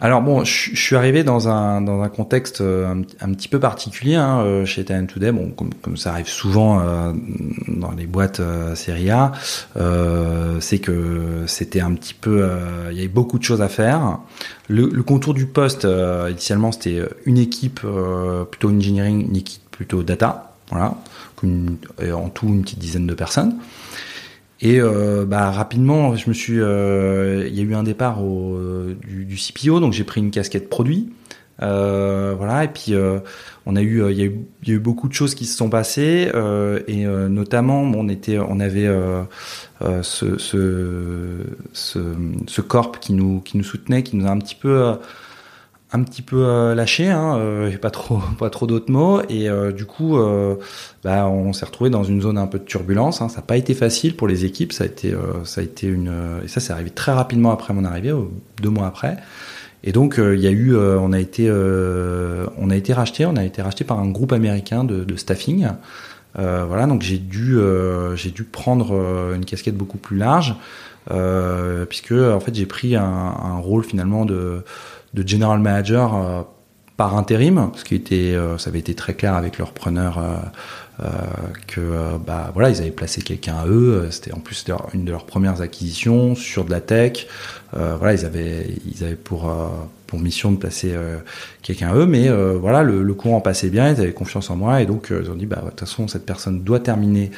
Alors bon, je, suis arrivé dans un dans un contexte euh, un, un petit peu particulier hein, euh, chez Talent Today. Bon, comme, comme ça arrive souvent euh, dans les boîtes euh, série A, euh, c'est que c'était un petit peu, il y avait beaucoup de choses à faire. Le, le contour du poste initialement c'était une équipe plutôt engineering, une équipe plutôt data, voilà, en tout une petite dizaine de personnes. Et euh, bah, rapidement, je me suis, euh, il y a eu un départ au, du, du, CPO, donc j'ai pris une casquette produit. voilà. Et puis on a eu, il y a eu, y a eu beaucoup de choses qui se sont passées et notamment, on était, on avait ce, ce, ce, ce corp qui nous qui nous soutenait, qui nous a un petit peu un petit peu euh, lâché, hein, euh, pas trop, pas trop d'autres mots, et euh, du coup, bah, on s'est retrouvé dans une zone un peu de turbulence. Hein, ça n'a pas été facile pour les équipes, ça a été, ça a été une, et ça, c'est arrivé très rapidement après mon arrivée, deux mois après. Et donc, il y a eu, on a été, on a été racheté, on a été racheté par un groupe américain de, staffing. voilà, donc j'ai dû, j'ai dû prendre une casquette beaucoup plus large, puisque en fait, j'ai pris un rôle finalement de de general manager euh, par intérim, ce qui était, euh, ça avait été très clair avec leur preneur euh, que bah voilà ils avaient placé quelqu'un à eux. C'était en plus une de leurs premières acquisitions sur de la tech. voilà ils avaient ils avaient pour pour mission de placer quelqu'un à eux, mais voilà le, le, courant passait bien, ils avaient confiance en moi et donc ils ont dit bah de toute façon cette personne doit terminer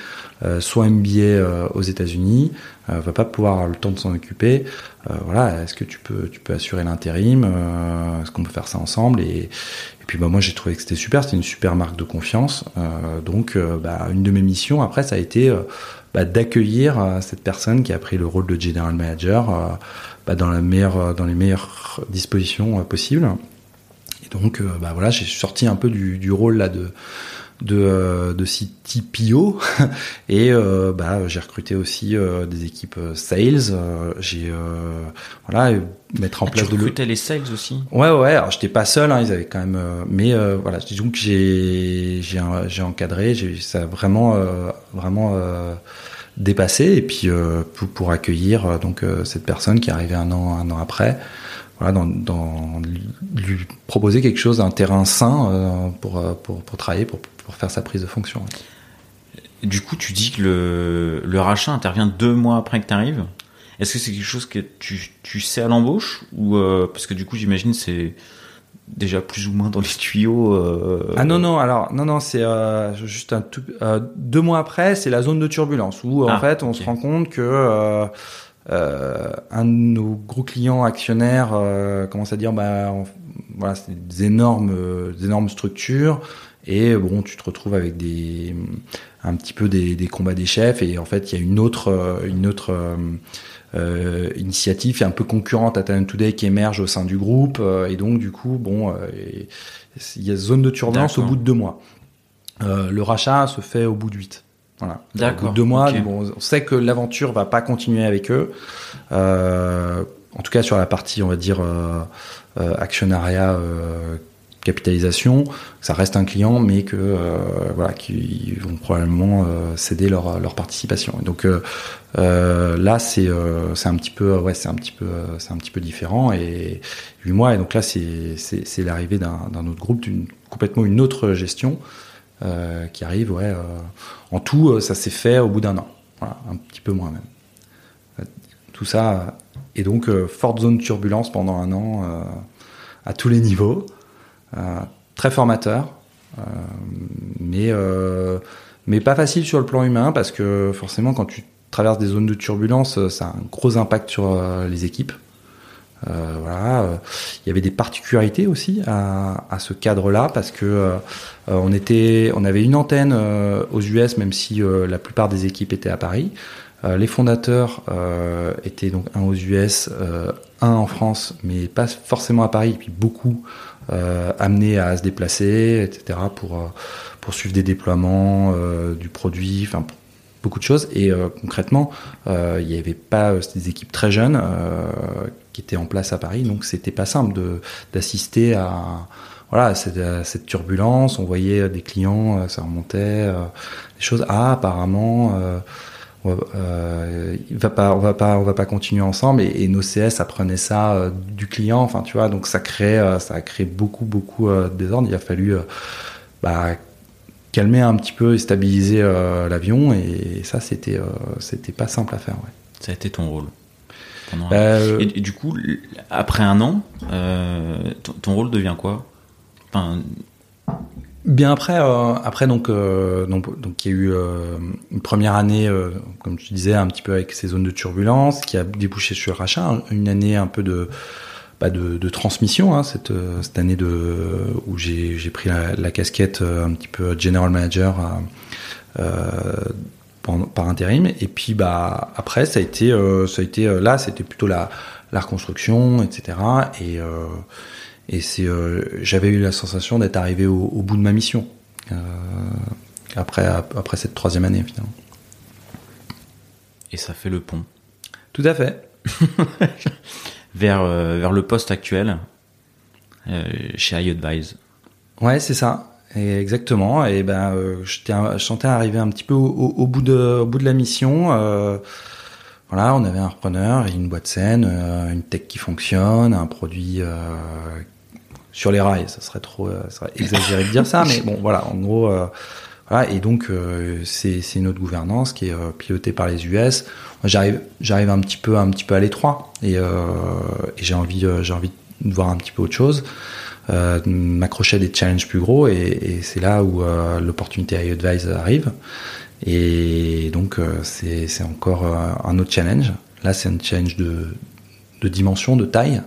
soit MBA aux États-Unis, va pas pouvoir avoir le temps de s'en occuper. Euh, voilà, est-ce que tu peux, tu peux assurer l'intérim euh, Est-ce qu'on peut faire ça ensemble et, et puis bah moi j'ai trouvé que c'était super, c'était une super marque de confiance. Euh, donc bah, une de mes missions après ça a été bah, d'accueillir cette personne qui a pris le rôle de general manager bah, dans la meilleure, dans les meilleures dispositions possibles. Et donc bah voilà, j'ai sorti un peu du, du rôle là de de, euh, de CTPO et euh, bah, j'ai recruté aussi euh, des équipes sales. j'ai voilà mettre en ah, place tu recrutais les sales aussi? Ouais ouais. Alors j'étais pas seul, hein, ils avaient quand même. mais voilà, disons que j'ai j'ai j'ai encadré, j'ai ça a vraiment vraiment dépassé et puis pour, pour accueillir donc cette personne qui est arrivée un an un an après voilà, dans, dans, lui proposer quelque chose, un terrain sain pour, pour, pour travailler, pour pour faire sa prise de fonction. Du coup, tu dis que le, le rachat intervient deux mois après que tu arrives. Est-ce que c'est quelque chose que tu, tu sais à l'embauche ou euh, parce que du coup, j'imagine c'est déjà plus ou moins dans les tuyaux. Euh... Ah non non alors non non c'est euh, juste un tout, euh, deux mois après c'est la zone de turbulence où en ah, fait on se rend compte que euh, euh, un de nos gros clients actionnaires commence à dire bah voilà c'est des énormes des énormes structures et bon, tu te retrouves avec des un petit peu des, des combats des chefs et en fait il y a une autre euh, une autre euh, euh, initiative un peu concurrente à Talent Today qui émerge au sein du groupe et donc du coup bon il y a zone de turbulence au bout de deux mois. le rachat se fait au bout de huit. Voilà. D'accord. Au bout de deux mois, bon, on sait que l'aventure va pas continuer avec eux. en tout cas sur la partie on va dire actionnariat capitalisation, ça reste un client, mais que euh, voilà, qui vont probablement euh, céder leur, leur participation. donc euh, là, c'est c'est un petit peu ouais, c'est un petit peu c'est un petit peu différent et huit mois. Et donc là, c'est c'est l'arrivée d'un autre groupe, d'une complètement une autre gestion qui arrive. Ouais, en tout, ça s'est fait au bout d'un an, un petit peu moins même. Tout ça et donc forte zone de turbulence pendant un an à tous les niveaux. Euh, très formateur, euh, mais euh, mais pas facile sur le plan humain parce que forcément quand tu traverses des zones de turbulence, ça a un gros impact sur les équipes. Voilà, il y avait des particularités aussi à, ce cadre-là parce que on était, on avait une antenne aux US, même si la plupart des équipes étaient à Paris. les fondateurs étaient donc un aux US, un en France, mais pas forcément à Paris, et puis beaucoup amenés à se déplacer, etc. pour euh, pour suivre des déploiements euh, du produit, enfin beaucoup de choses. Et concrètement, il n'y avait pas des équipes très jeunes qui étaient en place à Paris, donc c'était pas simple de d'assister à voilà cette, cette, turbulence. On voyait des clients, ça remontait, des choses. Ah, apparemment euh, il va pas, on va pas, on va pas continuer ensemble. Et, nos CS apprenaient ça euh, du client. Enfin, tu vois, donc ça crée, euh, ça a créé beaucoup, beaucoup euh, de désordre. Il a fallu bah, calmer un petit peu et stabiliser l'avion. Et, ça, c'était, c'était pas simple à faire. Ouais. Ça a été ton rôle. Et, et, du coup, après un an, ton, ton, rôle devient quoi? Enfin, Bien après, euh, après donc, euh, donc, donc il y a eu euh, une première année, euh, comme tu disais, un petit peu avec ces zones de turbulence, qui a débouché sur le rachat, une année un peu de bah, de, de, transmission. Hein, cette, cette année de où j'ai pris la, casquette un petit peu general manager par, intérim. Et puis bah après ça a été ça a été là c'était plutôt la la reconstruction, etc. Et et c'est j'avais eu la sensation d'être arrivé au, au, bout de ma mission après après cette troisième année finalement. Et ça fait le pont. Tout à fait. vers, euh, vers le poste actuel euh, chez iAdvise. Ouais, c'est ça. Et exactement. Et ben, euh, je sentais arriver un petit peu au, bout, de, au bout de la mission. voilà, on avait un repreneur, une boîte saine, une tech qui fonctionne, un produit sur les rails. Ça serait trop ça serait exagéré de dire ça, mais bon, voilà. En gros, et donc euh, c'est une autre gouvernance qui est euh, pilotée par les US. J'arrive j'arrive un petit peu un petit peu à l'étroit et, euh, j'ai envie j'ai envie de voir un petit peu autre chose, m'accrocher à des challenges plus gros et, c'est là où l'opportunité iAdvise arrive. Et donc c'est encore un autre challenge. Là c'est un challenge de de dimension, de taille,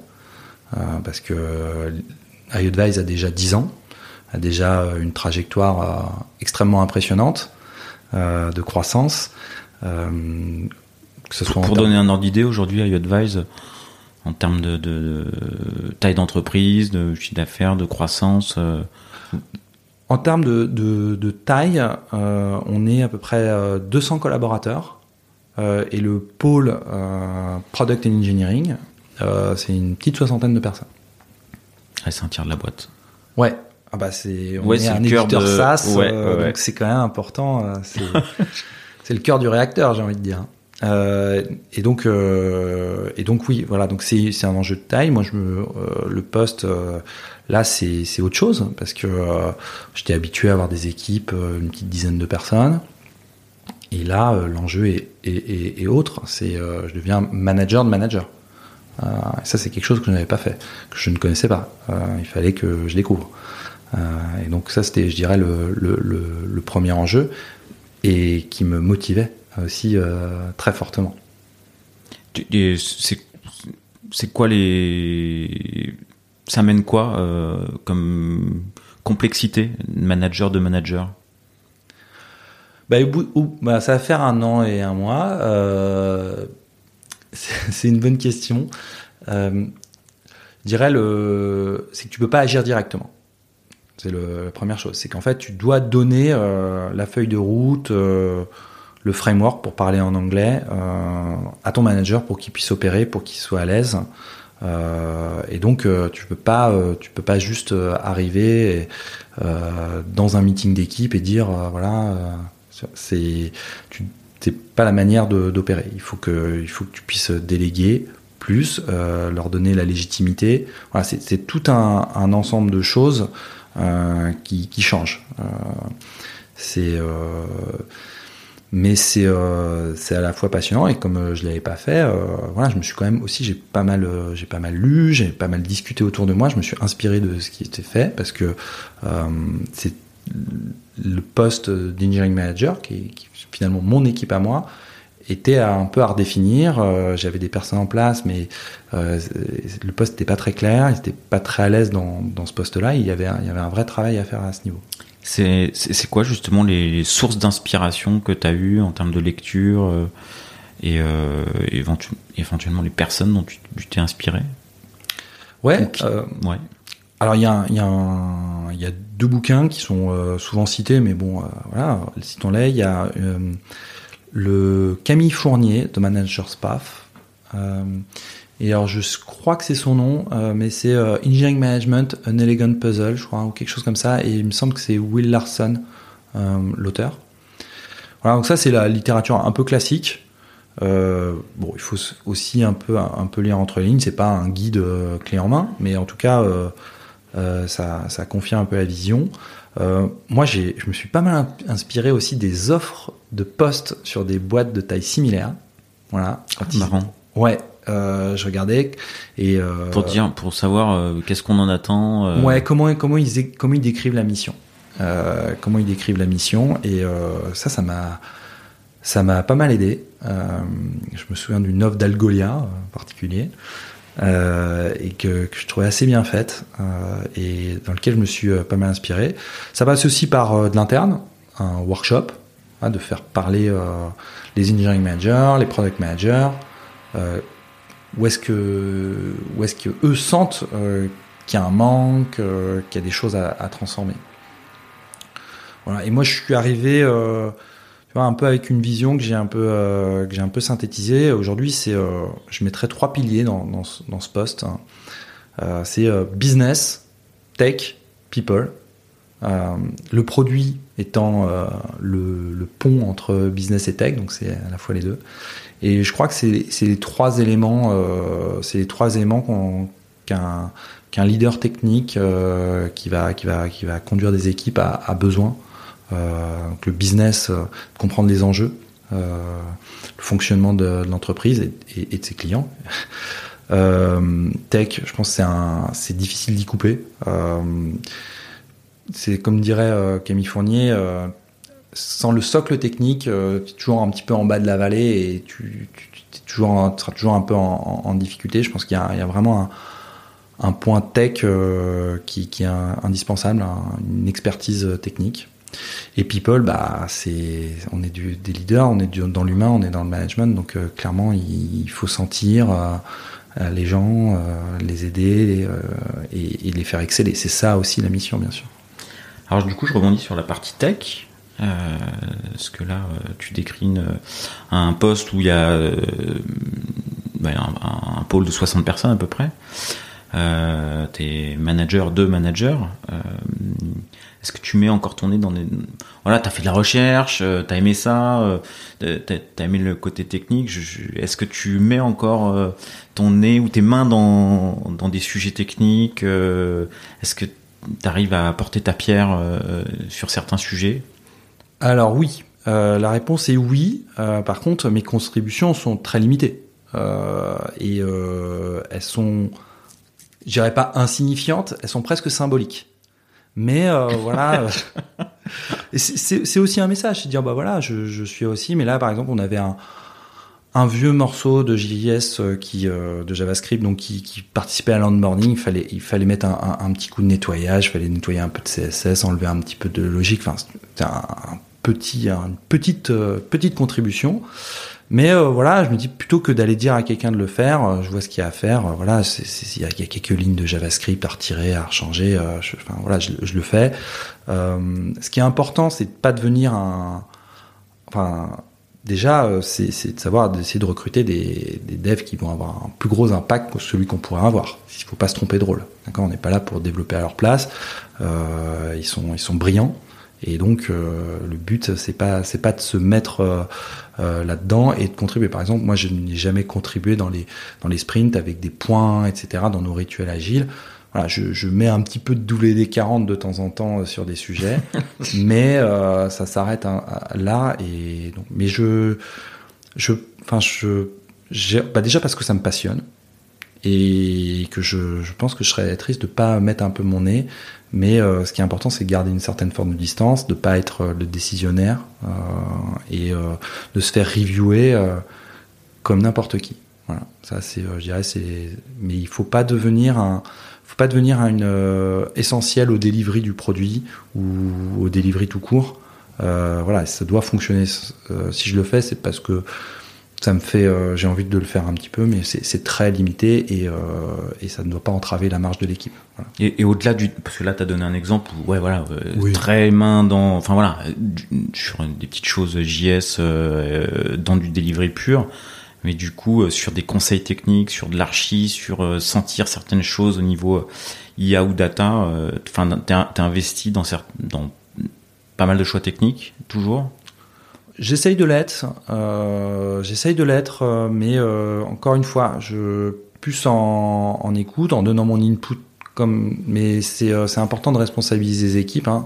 parce que iAdvise a déjà 10 ans a déjà une trajectoire euh, extrêmement impressionnante euh, de croissance. Euh, que ce soit pour, donner un ordre d'idée, aujourd'hui, iAdvise, en termes de, taille d'entreprise, de chiffre d'affaires, de croissance En termes de, taille, on est à peu près 200 collaborateurs. et le pôle Product and Engineering, c'est une petite soixantaine de personnes. C'est un tiers de la boîte. Ouais, ah bah c'est on est, un éditeur SaaS, euh, donc c'est quand même important. Euh, c'est le cœur du réacteur, j'ai envie de dire. Euh, et donc euh, et donc oui, voilà, donc c'est c'est un enjeu de taille. Moi, je me le poste là, c'est c'est autre chose parce que j'étais habitué à avoir des équipes, une petite dizaine de personnes. Et là, l'enjeu est, est, est, autre. C'est je deviens manager de manager. Ça, c'est quelque chose que je n'avais pas fait, que je ne connaissais pas. il fallait que je découvre. Euh, et donc ça, c'était, je dirais, le, le, le, premier enjeu et qui me motivait aussi euh, très fortement. C'est quoi les... Ça mène quoi euh, comme complexité, manager de manager? Bah, bah, ça va faire un an et un mois. Euh, c'est une bonne question. Euh, je dirais le, c'est que tu peux pas agir directement. C'est la première chose. C'est qu'en fait, tu dois donner euh, la feuille de route, euh, le framework pour parler en anglais à ton manager pour qu'il puisse opérer, pour qu'il soit à l'aise. et donc, tu peux pas, peux pas juste arriver dans un meeting d'équipe et dire voilà, c'est, c'est pas la manière d'opérer. Il faut que, il faut que tu puisses déléguer plus, leur donner la légitimité. Voilà, c'est tout un, ensemble de choses euh, qui, qui change. Euh, c'est euh, mais c'est c'est à la fois passionnant et comme je l'avais pas fait voilà je me suis quand même aussi j'ai pas mal j'ai pas mal lu j'ai pas mal discuté autour de moi je me suis inspiré de ce qui était fait parce que c'est le poste d'engineering manager qui qui finalement mon équipe à moi était un peu à redéfinir. Euh, j'avais des personnes en place, mais euh, le poste n'était pas très clair, ils n'étaient pas très à l'aise dans, dans ce poste-là. Il y avait un, il y avait un vrai travail à faire à ce niveau. C'est quoi justement les sources d'inspiration que tu as eues en termes de lecture euh, et éventuellement les personnes dont tu t'es inspiré? Ouais. ouais. Alors il y a, y, a y a deux bouquins qui sont souvent cités, mais bon, voilà, citons-les. Il y a le Camille Fournier de Manager's Path. Euh, et alors je crois que c'est son nom, euh, mais c'est euh, Engineering Management, An Elegant Puzzle, je crois, ou quelque chose comme ça. Et il me semble que c'est Will Larson, l'auteur. Voilà, donc ça c'est la littérature un peu classique. bon, il faut aussi un peu un, peu lire entre les lignes. C'est pas un guide clé en main, mais en tout cas, ça, ça confirme un peu la vision. Euh, moi, j'ai, je me suis pas mal inspiré aussi des offres de postes sur des boîtes de taille similaire. Voilà. Ah, marrant. Ouais. Euh, je regardais et euh, pour dire pour savoir euh, qu'est-ce qu'on en attend euh. ouais comment comment ils comment ils décrivent la mission comment ils décrivent la mission et ça ça m'a ça m'a pas mal aidé je me souviens d'une offre d'Algolia en particulier et que, je trouvais assez bien faite et dans lequel je me suis pas mal inspiré. Ça passe aussi par de l'interne, un workshop, hein, de faire parler les engineering managers, les product managers, où est-ce que où est-ce que eux sentent qu'il y a un manque, qu'il y a des choses à, à transformer. Voilà. Et moi, je suis arrivé, euh, un peu avec une vision que j'ai un peu euh, que j'ai un peu synthétisée. Aujourd'hui, c'est, euh, je mettrais trois piliers dans, dans, ce, poste. Hein. Euh, c'est business, tech, people. le produit étant le, pont entre business et tech, donc c'est à la fois les deux. Et je crois que c'est, les trois éléments, c'est les trois éléments qu'un qu'un leader technique qui va qui va qui va conduire des équipes a besoin euh, le business, euh, comprendre les enjeux, euh, le fonctionnement de, l'entreprise et, de ses clients. tech, je pense que c'est difficile d'y couper. c'est comme dirait Camille Fournier, sans le socle technique, tu es toujours un petit peu en bas de la vallée et tu, toujours, seras toujours un peu en, difficulté. Je pense qu'il y, a vraiment un, point tech qui, est indispensable, une expertise technique. Et people, bah, c'est, on est des leaders, on est dans l'humain, on est dans le management, donc euh, clairement, il, faut sentir euh, euh, les gens, les aider et, les faire exceller. C'est ça aussi la mission, bien sûr. Alors du coup, je rebondis sur la partie tech. parce que là, tu décris un poste où il y a bah, un, pôle de 60 personnes à peu près. Euh, t'es manager de manager. Est-ce que tu mets encore ton nez dans des... Voilà, t'as fait de la recherche, euh, t'as aimé ça, euh, t'as as aimé le côté technique. Est-ce que tu mets encore euh, ton nez ou tes mains dans, dans des sujets techniques Est-ce que tu arrives à apporter ta pierre sur certains sujets? Alors oui, la réponse est oui. par contre, mes contributions sont très limitées. et elles sont, je dirais pas insignifiantes, elles sont presque symboliques. Mais euh, voilà, c'est aussi un message, c'est dire bah voilà, je, suis aussi. Mais là, par exemple, on avait un, vieux morceau de JS euh, qui euh, de JavaScript donc qui, participait à l'onboarding. Il fallait il fallait mettre un, un, petit coup de nettoyage, il fallait nettoyer un peu de CSS, enlever un petit peu de logique. Enfin, c'était un, petit une petite petite contribution. Mais euh, voilà, je me dis plutôt que d'aller dire à quelqu'un de le faire, euh, je vois ce qu'il y a à faire. Euh, voilà, il y, a quelques lignes de JavaScript à retirer, à changer. Je, enfin voilà, je, le fais. ce qui est important, c'est de pas devenir un. Enfin, déjà, c'est de savoir d'essayer de recruter des, devs qui vont avoir un plus gros impact que celui qu'on pourrait avoir. Il faut pas se tromper de rôle. D'accord, on n'est pas là pour développer à leur place. ils sont brillants. Et donc le but c'est pas c'est pas de se mettre euh, là-dedans et de contribuer. Par exemple, moi, je n'ai jamais contribué dans les dans les sprints avec des points, etc. Dans nos rituels agiles. Voilà, je, je mets un petit peu de WD 40 de temps en temps euh, sur des sujets, mais euh, ça s'arrête là. Et donc, mais je, je, enfin, je, bah déjà parce que ça me passionne et que je, je pense que je serais triste de pas mettre un peu mon nez mais euh, ce qui est important, c'est de garder une certaine forme de distance, de pas être euh, le décisionnaire euh, et de se faire reviewer comme n'importe qui. Voilà, ça c'est, je dirais, c'est. Mais il faut pas devenir un, faut pas devenir une essentiel au delivery du produit ou au delivery tout court. voilà, ça doit fonctionner. si je le fais, c'est parce que ça me fait, euh, j'ai envie de le faire un petit peu, mais c'est très limité et, euh, et, ça ne doit pas entraver la marge de l'équipe. Voilà. Et, et au-delà du, parce que là, tu as donné un exemple où, ouais, voilà, euh, très main dans, enfin voilà, sur des petites choses JS euh, dans du delivery pur, mais du coup, sur des conseils techniques, sur de l'archi, sur sentir certaines choses au niveau IA ou data, enfin, t'es investi dans, dans pas mal de choix techniques, toujours? J'essaye de l'être, euh, j'essaye de l'être, euh, mais euh, encore une fois, je plus en, en, écoute, en donnant mon input. Comme, mais c'est euh, important de responsabiliser les équipes, hein,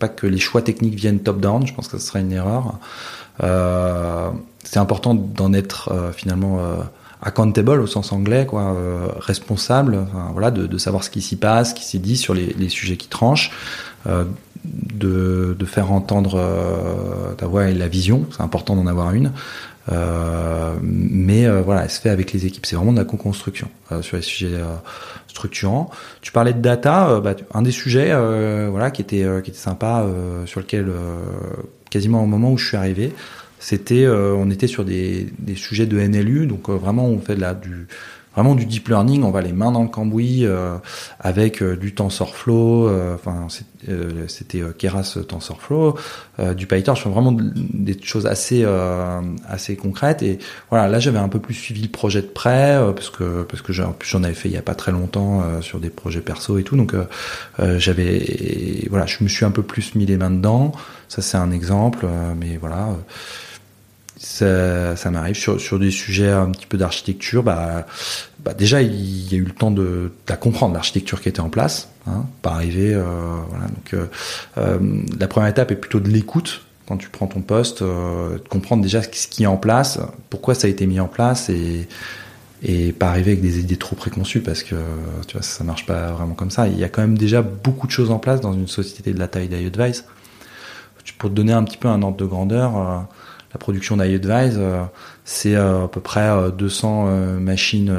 pas que les choix techniques viennent top down. Je pense que ce serait une erreur. c'est important d'en être finalement accountable au sens anglais, quoi, responsable, enfin, voilà, de, de, savoir ce qui s'y passe, ce qui s'est dit sur les, les, sujets qui tranchent, de, de, faire entendre euh, ta voix et la vision, c'est important d'en avoir une. mais voilà, elle se fait avec les équipes. C'est vraiment de la co-construction sur les sujets structurants. Tu parlais de data, bah, un des sujets voilà qui était qui était sympa sur lequel quasiment au moment où je suis arrivé, c'était on était sur des, des sujets de NLU, donc vraiment on fait de la du vraiment du deep learning, on va les mains dans le cambouis euh, avec euh, du TensorFlow, euh, enfin c'était Keras TensorFlow, du PyTorch, vraiment des choses assez assez concrètes. Et voilà là j'avais un peu plus suivi le projet de près parce que parce que j'en avais fait il y a pas très longtemps sur des projets perso et tout. Donc j'avais voilà je me suis un peu plus mis les mains dedans. Ça c'est un exemple mais voilà ça, ça m'arrive sur, sur des sujets un petit peu d'architecture. Bah, bah déjà, il y a eu le temps de, de la comprendre l'architecture qui était en place, hein, pas arriver. Euh, voilà, donc, euh, euh, la première étape est plutôt de l'écoute quand tu prends ton poste, euh, de comprendre déjà ce qui est en place, pourquoi ça a été mis en place et et pas arriver avec des idées trop préconçues parce que tu vois ça marche pas vraiment comme ça. Il y a quand même déjà beaucoup de choses en place dans une société de la taille d'iAdvice. Pour te donner un petit peu un ordre de grandeur la production d'iAdvise, euh, c'est euh, à peu près 200 euh, machines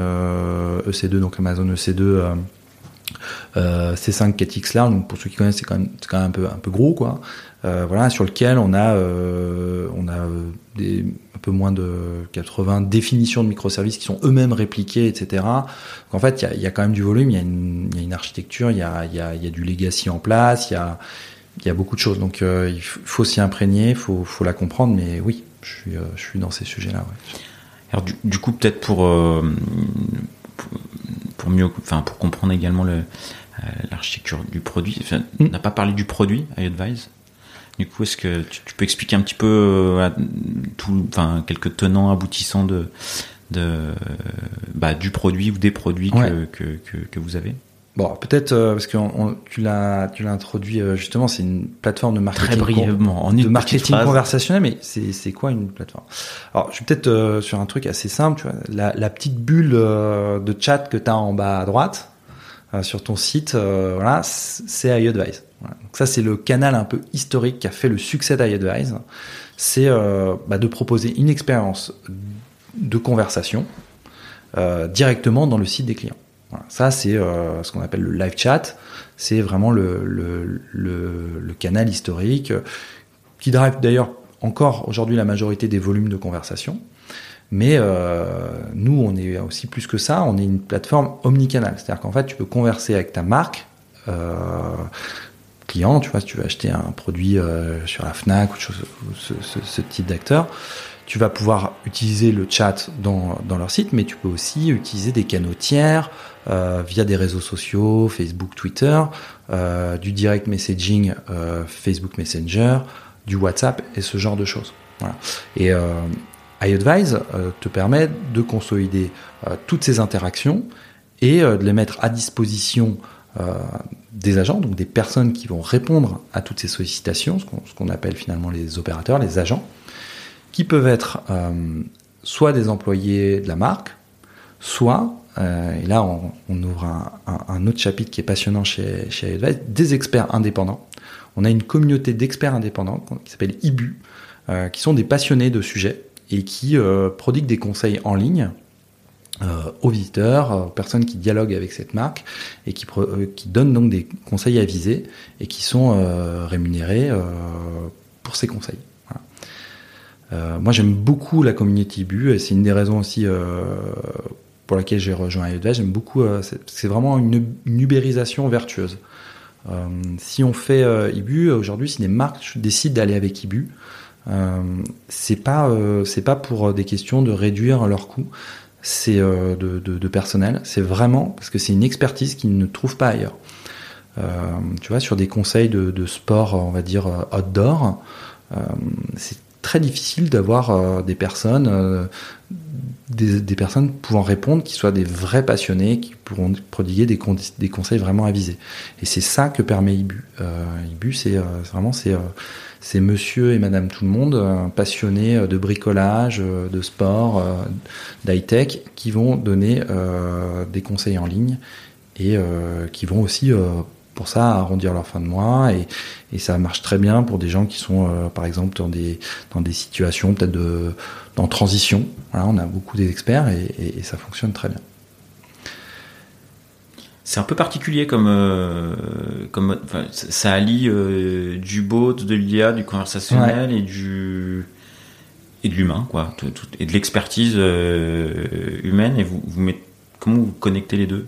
EC2, donc Amazon EC2. C5 4X large, donc pour ceux qui connaissent, c'est quand même, un peu, gros, quoi. voilà, sur lequel on a, on a un peu moins de 80 définitions de microservices qui sont eux-mêmes répliqués, etc. Donc en fait, il y a, quand même du volume, il y, a une, architecture, il y a du legacy en place, il y a, il y a beaucoup de choses. Donc il faut s'y imprégner, il faut, faut la comprendre, mais oui, je suis, euh, je suis dans ces sujets-là. Alors du, coup, peut-être pour, euh, pour mieux, enfin pour comprendre également le, euh, l'architecture du produit. Hmm. On n'a pas parlé du produit iAdvise. Du coup, est-ce que tu, peux expliquer un petit peu tout, enfin quelques tenants aboutissants de, de bah, du produit ou des produits que, que, que vous avez? Bon, peut-être euh, parce que tu l'as tu l'as introduit euh, justement, c'est une plateforme de marketing Très brièvement, en de marketing conversationnel, mais c'est c'est quoi une plateforme? Alors, je suis peut-être euh, sur un truc assez simple, tu vois, la, la petite bulle de chat que tu as en bas à droite sur ton site, voilà, c'est iAdvise. Voilà. Donc ça, c'est le canal un peu historique qui a fait le succès d'iAdvise. C'est bah, de proposer une expérience de conversation directement dans le site des clients. Ça, c'est euh, ce qu'on appelle le live chat. C'est vraiment le, canal historique qui drive d'ailleurs encore aujourd'hui la majorité des volumes de conversation. Mais euh, nous, on est aussi plus que ça. On est une plateforme omnicanal. C'est-à-dire qu'en fait, tu peux converser avec ta marque euh, client. Tu vois, si tu veux acheter un produit euh, sur la Fnac ou, ce type d'acteur, tu vas pouvoir utiliser le chat dans, leur site, mais tu peux aussi utiliser des canaux tiers euh, via des réseaux sociaux, Facebook, Twitter, euh, du direct messaging, euh, Facebook Messenger, du WhatsApp et ce genre de choses. Et iAdvise te permet de consolider toutes ces interactions et de les mettre à disposition des agents, donc des personnes qui vont répondre à toutes ces sollicitations, ce qu'on appelle finalement les opérateurs, les agents, qui peuvent être soit des employés de la marque, soit euh, et là, on, ouvre un, autre chapitre qui est passionnant chez, chez des experts indépendants. On a une communauté d'experts indépendants qui s'appelle IBU, euh, qui sont des passionnés de sujets et qui euh, prodiguent des conseils en ligne euh, aux visiteurs, aux personnes qui dialoguent avec cette marque et qui, euh, qui donnent donc des conseils avisés et qui sont euh, rémunérés pour ces conseils. Voilà. moi, j'aime beaucoup la communauté IBU et c'est une des raisons aussi pour laquelle j'ai rejoint IEDVA. J'aime beaucoup, euh, c'est vraiment une, une, ubérisation vertueuse. Euh, si on fait euh, Ibu aujourd'hui, si des marques décident d'aller avec Ibu, euh, c'est pas euh, pas pour des questions de réduire leurs coûts, c'est de, personnel. C'est vraiment parce que c'est une expertise qu'ils ne trouvent pas ailleurs. tu vois, sur des conseils de sport, on va dire outdoor, c'est très difficile d'avoir des personnes des, des, personnes pouvant répondre, qui soient des vrais passionnés, qui pourront prodiguer des, des conseils vraiment avisés. Et c'est ça que permet IBU. Euh, IBU, c'est euh, vraiment c'est euh, Monsieur et Madame tout le monde euh, passionnés euh, de bricolage, de sport, d'high tech, qui vont donner des conseils en ligne et qui vont aussi pour ça à arrondir leur fin de mois et, et ça marche très bien pour des gens qui sont euh, par exemple dans des dans des situations peut-être de en transition. Voilà, on a beaucoup d'experts et, et, et ça fonctionne très bien. C'est un peu particulier comme, euh, comme enfin, ça allie euh, du bot, de l'IA, du conversationnel et du et de l'humain, quoi, tout, tout, et de l'expertise euh, humaine. Et vous, vous mettez, comment vous connectez les deux?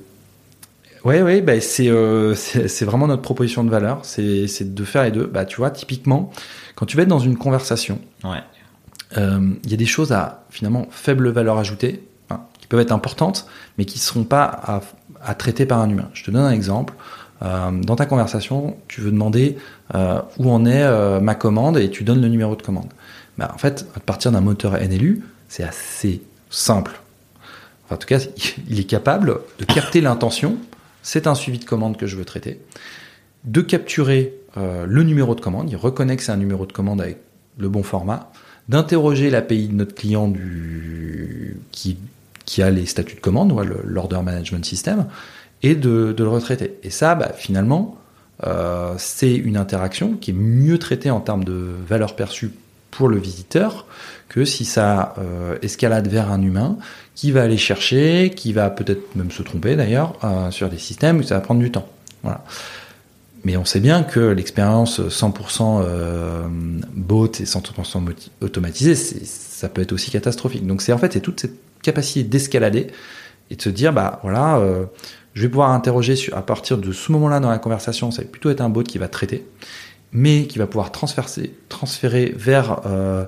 Oui, oui, bah c'est euh, c'est vraiment notre proposition de valeur, c'est de faire les deux. Bah, tu vois, typiquement, quand tu vas être dans une conversation, Ouais. euh, il y a des choses à finalement faible valeur ajoutée, hein, qui peuvent être importantes, mais qui ne seront pas à, à traiter par un humain. Je te donne un exemple. Euh, dans ta conversation, tu veux demander où en est ma commande et tu donnes le numéro de commande. Bah, en fait, à partir d'un moteur NLU, c'est assez simple. Enfin, en tout cas, il est capable de capter l'intention. C'est un suivi de commande que je veux traiter. De capturer euh, le numéro de commande. Il reconnaît que c'est un numéro de commande avec le bon format. D'interroger l'API de notre client qui, a les statuts de commande, l'order management system, et de, de, le retraiter. Et ça, bah, finalement, euh, c'est une interaction qui est mieux traitée en termes de valeur perçue pour le visiteur que si ça euh, escalade vers un humain qui va aller chercher, qui va peut-être même se tromper d'ailleurs euh, sur des systèmes où ça va prendre du temps. Voilà. Mais on sait bien que l'expérience 100% euh, bot et 100% automatisée, ça peut être aussi catastrophique. Donc c'est en fait c'est toute cette capacité d'escalader et de se dire bah voilà, je vais pouvoir interroger à partir de ce moment-là dans la conversation, ça va plutôt être un bot qui va traiter, mais qui va pouvoir transférer, vers euh,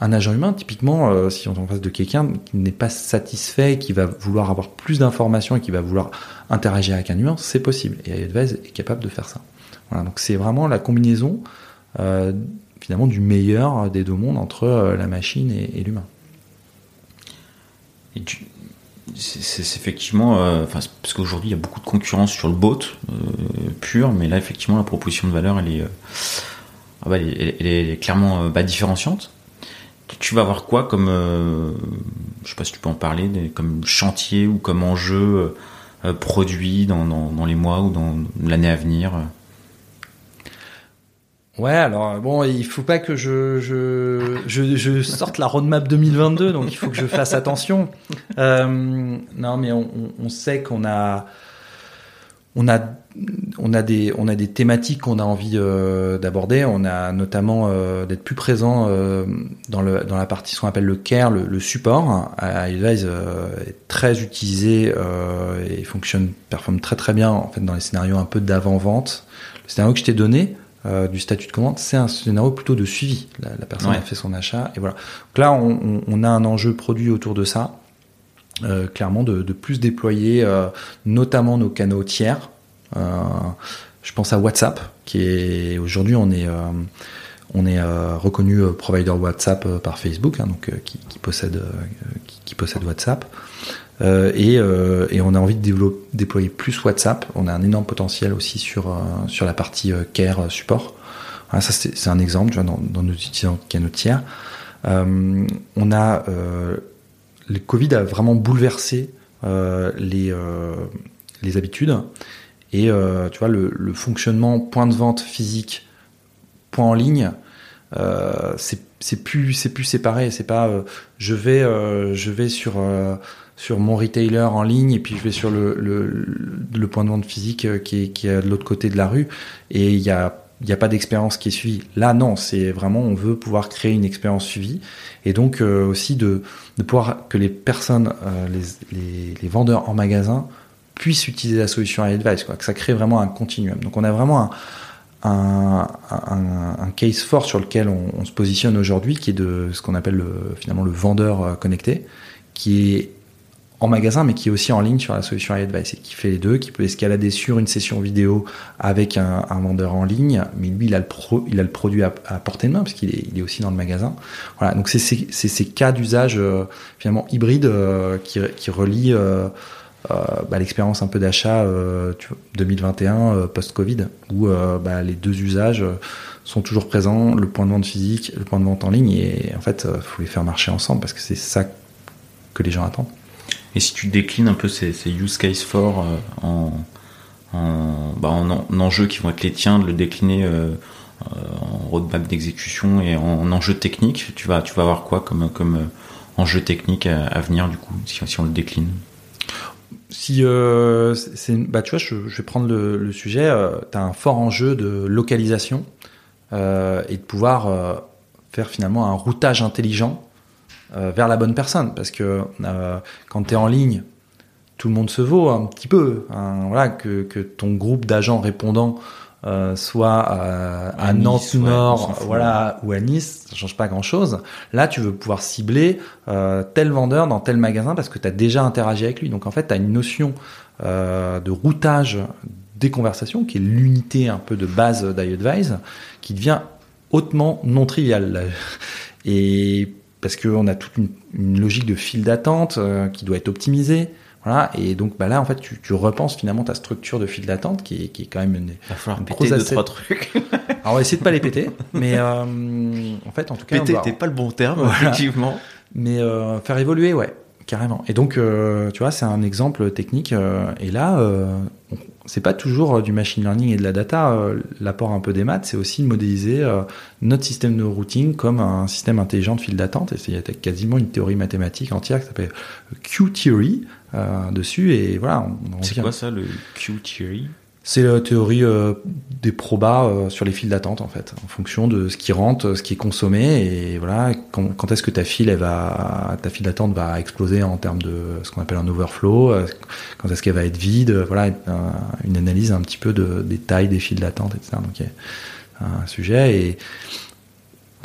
un agent humain. Typiquement, euh, si on est en face de quelqu'un qui n'est pas satisfait, qui va vouloir avoir plus d'informations et qui va vouloir interagir avec un humain, c'est possible. Et iAdvise est capable de faire ça. Voilà, donc c'est vraiment la combinaison euh, finalement du meilleur des deux mondes entre euh, la machine et, l'humain. C'est effectivement, euh, parce qu'aujourd'hui il y a beaucoup de concurrence sur le bot euh, pur, mais là effectivement la proposition de valeur elle est, euh, ah bah, elle, est clairement bah, différenciante. Tu vas avoir quoi comme, je sais pas si tu peux en parler, comme chantier ou comme enjeu produit dans, les mois ou dans l'année à venir Ouais, alors bon, il faut pas que je, je, je, je, sorte la roadmap 2022, donc il faut que je fasse attention. Euh, non, mais on, on sait qu'on a, on a, on a des, on a des thématiques qu'on a envie euh, d'aborder. On a notamment euh, d'être plus présent euh, dans le, dans la partie ce qu'on appelle le care, le, support. iAdvise est très utilisé et fonctionne, performe très très bien en fait dans les scénarios un peu d'avant vente. Le scénario que je t'ai donné euh, du statut de commande, c'est un scénario plutôt de suivi. La, la personne ouais. a fait son achat et voilà. Donc là, on, a un enjeu produit autour de ça, euh, clairement de, de, plus déployer euh, notamment nos canaux tiers. Je pense à WhatsApp, qui est aujourd'hui on est on est reconnu provider WhatsApp par Facebook, hein, donc qui, qui, possède qui, qui, possède WhatsApp. Euh, et, euh, et, on a envie de déployer plus WhatsApp. On a un énorme potentiel aussi sur, euh, sur la partie care support. Voilà, ça c'est un exemple tu vois, dans, nos utilisateurs canaux tiers. on a le Covid a vraiment bouleversé les, les habitudes et tu vois le, fonctionnement point de vente physique, point en ligne, c'est plus plus séparé. C'est pas je vais je vais sur sur mon retailer en ligne et puis je vais sur le, le, point de vente physique euh, qui est, qui est de l'autre côté de la rue et il y a n'y a pas d'expérience qui est suivie. Là, non, c'est vraiment, on veut pouvoir créer une expérience suivie et donc euh, aussi de, de pouvoir que les personnes, euh, les, les, vendeurs en magasin puissent utiliser la solution iAdvice, quoi, que ça crée vraiment un continuum. Donc on a vraiment un, un, un, case fort sur lequel on, se positionne aujourd'hui, qui est de ce qu'on appelle le, finalement le vendeur connecté, qui est en magasin, mais qui est aussi en ligne sur la solution iAdvice et qui fait les deux, qui peut escalader sur une session vidéo avec un, vendeur en ligne, mais lui, il a le, produit à, portée de main parce qu'il est, aussi dans le magasin. Voilà, donc c'est ces, cas d'usage euh, finalement hybride euh, qui, qui relient euh, bah, l'expérience un peu d'achat 2021 post-Covid, où bah, les deux usages sont toujours présents, le point de vente physique, le point de vente en ligne, et en fait, il faut les faire marcher ensemble parce que c'est ça que les gens attendent. Et si tu déclines un peu ces, use cases forts euh, en, en, bah, en, enjeux qui vont être les tiens, de le décliner en roadmap d'exécution et en, enjeux techniques. Tu vas, tu vas avoir quoi comme, comme enjeu technique à, venir du coup, si, on le décline? Si euh, bah tu vois je, vais prendre le, sujet euh, tu as un fort enjeu de localisation euh, et de pouvoir euh, faire finalement un routage intelligent euh, vers la bonne personne parce que quand tu es en ligne tout le monde se vaut un petit peu hein, voilà que, que ton groupe d'agents répondants euh, soit à, Nantes Nord, voilà, ou à Nice, ça change pas grand chose. Là, tu veux pouvoir cibler euh, tel vendeur dans tel magasin parce que tu as déjà interagi avec lui. Donc en fait, tu as une notion euh, de routage des conversations qui est l'unité un peu de base d'iAdvise qui devient hautement non triviale. Et parce qu'on a toute une, une, logique de file d'attente qui doit être optimisée. Voilà, et donc bah là, en fait, tu, tu repenses finalement ta structure de file d'attente qui est, qui est quand même une. Il va falloir péter deux, trois trucs. Alors, on va essayer de pas les péter, mais euh, en fait, en tout cas. Péter n'était pas le bon terme, effectivement. Mais euh, faire évoluer, ouais, carrément. Et donc, euh, tu vois, c'est un exemple technique. Euh, et là, euh, c'est pas toujours du machine learning et de la data. L'apport un peu des maths, c'est aussi de modéliser notre système de routing comme un système intelligent de file d'attente. Et il y a quasiment une théorie mathématique entière qui s'appelle Q-Theory euh, dessus. Et voilà. C'est quoi ça, le Q-Theory? C'est la théorie euh, des probas euh, sur les files d'attente en fait, en fonction de ce qui rentre, ce qui est consommé et voilà quand, est-ce que ta file elle va, ta file d'attente va exploser en termes de ce qu'on appelle un overflow, quand est-ce qu'elle va être vide, voilà une analyse un petit peu de, des tailles des files d'attente etc. Donc il y a un sujet et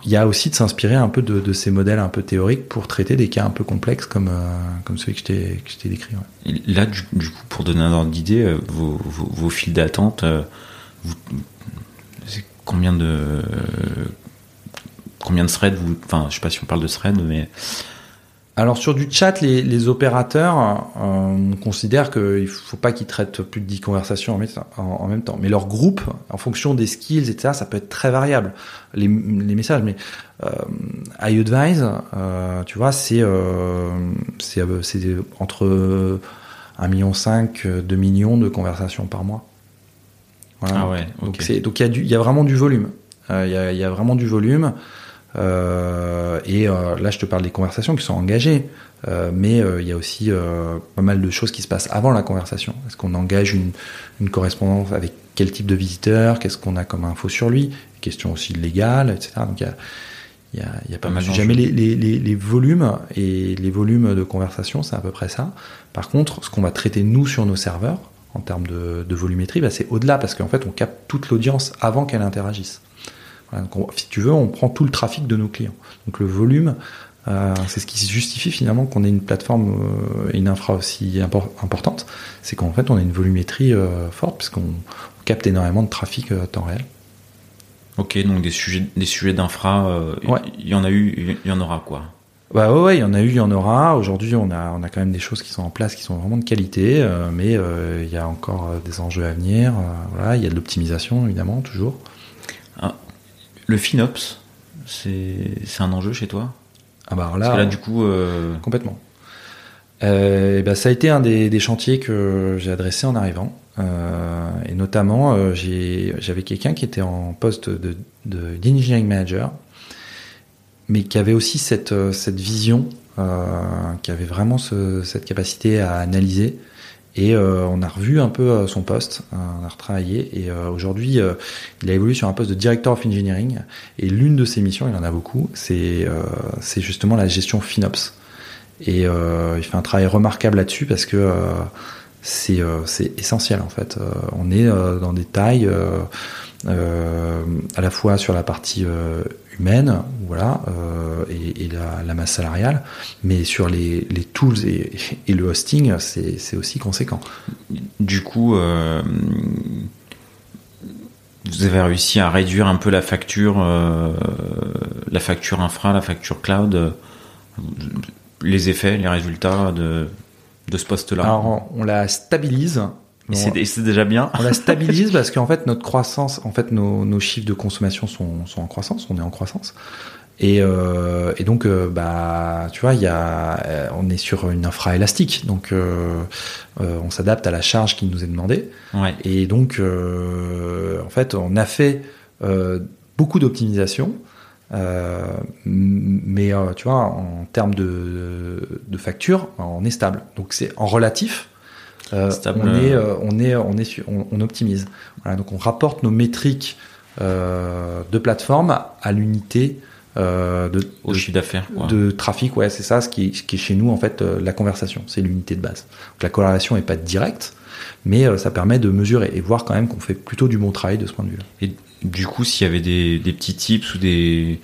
il y a aussi de s'inspirer un peu de, ces modèles un peu théoriques pour traiter des cas un peu complexes comme, euh, comme celui que je t'ai décrit. Ouais. Là, du, coup, pour donner un ordre d'idée, euh, vos, vos, vos, files d'attente, euh, combien de combien de threads vous, enfin, je sais pas si on parle de threads, mais alors sur du chat, les, les opérateurs, euh, on considère qu'il faut pas qu'ils traitent plus de 10 conversations en, en, même temps. Mais leur groupe, en fonction des skills, etc., ça peut être très variable, les, les messages. Mais euh, iAdvise, euh, tu vois, c'est euh, c'est entre 1,5 million, 2 millions de conversations par mois. Voilà. Ah ouais, okay. Donc il y, a y a vraiment du volume. Euh, il y, a, y a vraiment du volume. Euh, et euh, là, je te parle des conversations qui sont engagées, euh, mais il y a aussi pas mal de choses qui se passent avant la conversation. Est-ce qu'on engage une, une, correspondance avec quel type de visiteur? Qu'est-ce qu'on a comme info sur lui? Question aussi légale, etc. Donc il y a, y y pas mal de jamais les, les, les, les, volumes et les volumes de conversation, c'est à peu près ça. Par contre, ce qu'on va traiter nous sur nos serveurs en termes de, de volumétrie, bah, c'est au-delà parce qu'en fait, on capte toute l'audience avant qu'elle interagisse. Voilà, si tu veux, on prend tout le trafic de nos clients. Donc le volume, euh, c'est ce qui justifie finalement qu'on ait une plateforme euh, et une infra aussi impor importante. C'est qu'en fait, on a une volumétrie euh, forte puisqu'on capte énormément de trafic à temps réel. Ok, donc des sujets, des sujets d'infra, ouais. il y en a eu, il y en aura quoi? Bah ouais, il y en a eu, il y en aura. Aujourd'hui, on a, on a quand même des choses qui sont en place, qui sont vraiment de qualité, euh, mais euh, il y a encore des enjeux à venir. Euh, voilà, il y a de l'optimisation évidemment toujours. Ah, le FinOps, c'est un enjeu chez toi? Ah bah là, Parce que là du coup... Euh... Complètement. Euh, bah, ça a été un des, des chantiers que j'ai adressé en arrivant. Euh, et notamment, j'avais quelqu'un qui était en poste de, de, d'engineering manager, mais qui avait aussi cette, cette vision, qui avait vraiment ce, cette capacité à analyser et euh, on a revu un peu euh, son poste, euh, on a retravaillé. Et aujourd'hui, il a évolué sur un poste de director of engineering. Et l'une de ses missions, il en a beaucoup, c'est justement la gestion FinOps. Et il fait un travail remarquable là-dessus parce que c'est essentiel en fait. on est dans des tailles à la fois sur la partie humaine, voilà, euh, et, et la, la, masse salariale, mais sur les, les tools et, et, le hosting, c'est aussi conséquent. Du coup, euh, vous avez réussi à réduire un peu la facture, euh, la facture infra, la facture cloud, les effets, les résultats de, de ce poste-là? Alors, on la stabilise c'est déjà bien. On la stabilise parce qu'en fait notre croissance, en fait nos, nos chiffres de consommation sont, sont, en croissance, on est en croissance. Et, euh, et donc, euh, bah, tu vois, y a, euh, on est sur une infra élastique, donc euh, on s'adapte à la charge qui nous est demandée. Ouais. Et donc, en fait, on a fait beaucoup d'optimisation, euh, mais euh, tu vois, en termes de, de facture, on est stable. Donc, c'est en relatif. Euh, on est, euh, euh, on est, on est, su- on, on optimise. Voilà, donc, on rapporte nos métriques euh, de plateforme à l'unité euh, de, Au de- chiffre d'affaires. de trafic, ouais, c'est ça, ce qui, est, ce qui est chez nous en fait la conversation, c'est l'unité de base. Donc la corrélation n'est pas directe, mais ça permet de mesurer et voir quand même qu'on fait plutôt du bon travail de ce point de vue. Et du coup, s'il y avait des, des petits tips ou des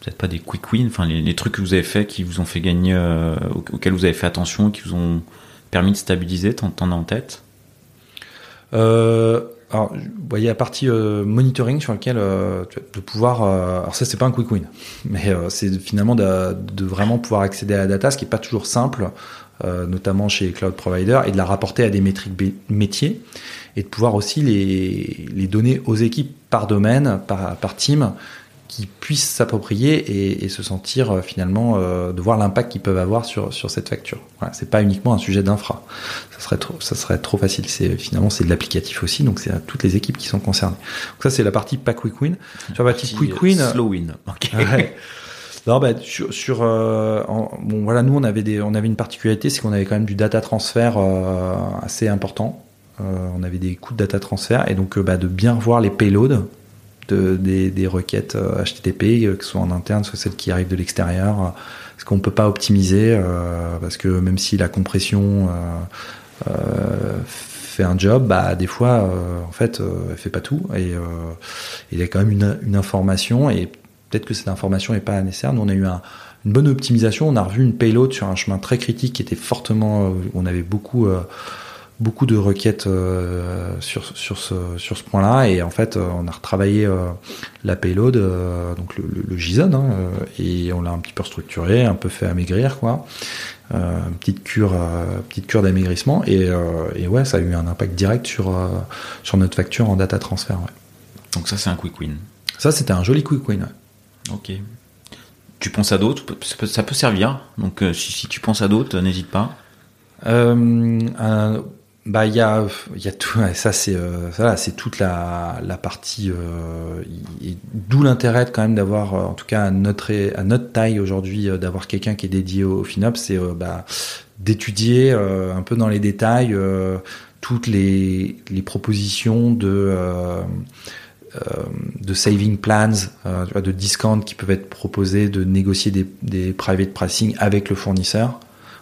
peut-être pas des quick wins, enfin les, les trucs que vous avez fait qui vous ont fait gagner, au- auxquels vous avez fait attention, qui vous ont permis de stabiliser, t'en as en tête? Euh, alors, vous voyez la partie euh, monitoring sur laquelle euh, de pouvoir. euh, alors ça, c'est pas un quick win, mais c'est finalement de, vraiment pouvoir accéder à la data, ce qui est pas toujours simple, notamment chez les cloud providers, et de la rapporter à des métriques métiers, et de pouvoir aussi les, les donner aux équipes par domaine, par, par team, qui puissent s'approprier et, et se sentir euh, finalement euh, de voir l'impact qu'ils peuvent avoir sur sur cette facture. Voilà, c'est pas uniquement un sujet d'infra. Ça serait trop, ça serait trop facile. C'est finalement c'est de l'applicatif aussi, donc c'est à toutes les équipes qui sont concernées. Donc ça c'est la partie pas quick win. Sur la partie quick win, Slow win. Ok. Ouais. Non, bah, sur, sur euh, en- bon voilà, nous on avait des, on avait une particularité, c'est qu'on avait quand même du data transfert euh, assez important. Euh, on avait des coûts de data transfert et donc euh, bah, de bien revoir les payloads de, des, requêtes euh, HTTP, euh, que ce soit en interne, soit celles qui arrivent de l'extérieur, euh, ce qu'on peut pas optimiser euh, parce que même si la compression euh, euh, fait un job, bah des fois euh, en fait euh, elle fait pas tout et euh, il y a quand même une, information et peut-être que cette information n'est pas nécessaire. Nous on a eu un- une bonne optimisation, on a revu une payload sur un chemin très critique qui était fortement, euh, on avait beaucoup euh, beaucoup de requêtes euh, sur sur ce sur ce point-là et en fait euh, on a retravaillé euh, la payload euh, donc le, le, le JSON hein, et on l'a un petit peu structuré, un peu fait amaigrir quoi, une petite cure petite cure d'amaigrissement et, et ouais ça a eu un impact direct sur sur notre facture en data transfer. Ouais. Donc ça c'est un quick win. Ça c'était un joli quick win. ouais. Ok. Tu penses à d'autres? Ça peut- servir. Donc si, si tu penses à d'autres, n'hésite pas. Euh, un- bah il y a tout ça c'est euh, ça c'est toute la partie euh, d'où l'intérêt quand même d'avoir euh, en tout cas à notre à notre taille aujourd'hui d'avoir quelqu'un qui est dédié au, FinOps c'est bah, d'étudier un peu dans les détails toutes les propositions de de saving plans, de discount qui peuvent être proposés, de négocier des private pricing avec le fournisseur.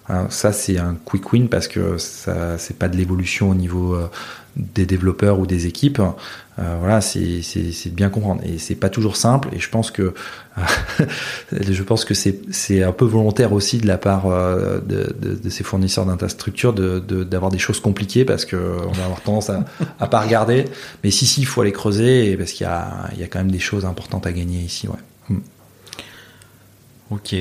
Voilà, ça c'est un quick win parce que ça c'est pas de l'évolution au niveau euh, des développeurs ou des équipes. Euh, voilà, c'est c'est c'est de bien comprendre et c'est pas toujours simple et je pense que je pense que c'est c'est un peu volontaire aussi de la part euh, de, de, ces fournisseurs d'infrastructures de d'avoir des choses compliquées parce que on va avoir tendance à à pas regarder. Mais si si, il faut aller creuser parce qu'il y a il y a quand même des choses importantes à gagner ici, ouais. Ok.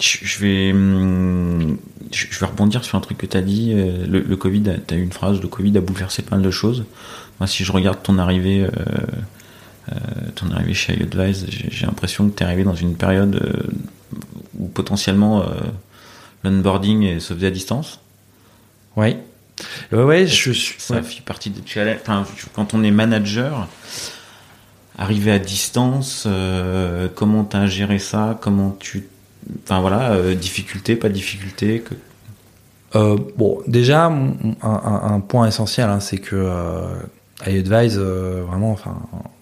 Je vais, hum, je vais rebondir sur un truc que tu as dit. euh, Le, le Covid, tu as eu une phrase, le Covid a bouleversé pas mal de choses. Moi, si je regarde ton arrivée, euh, euh, ton arrivée chez iAdvise, j'ai l'impression que tu es arrivé dans une période euh, où potentiellement l'onboarding est- se faisait à distance. Ouais. Ouais, ouais, je suis. Ça ouais. fait partie des challenges? Enfin, quand on est manager, arriver à distance, comment tu as géré ça? Comment tu. Enfin voilà, euh, difficulté, pas de difficulté. Euh, bon, déjà, un, point essentiel, hein, c'est que euh, iAdvise, vraiment, enfin,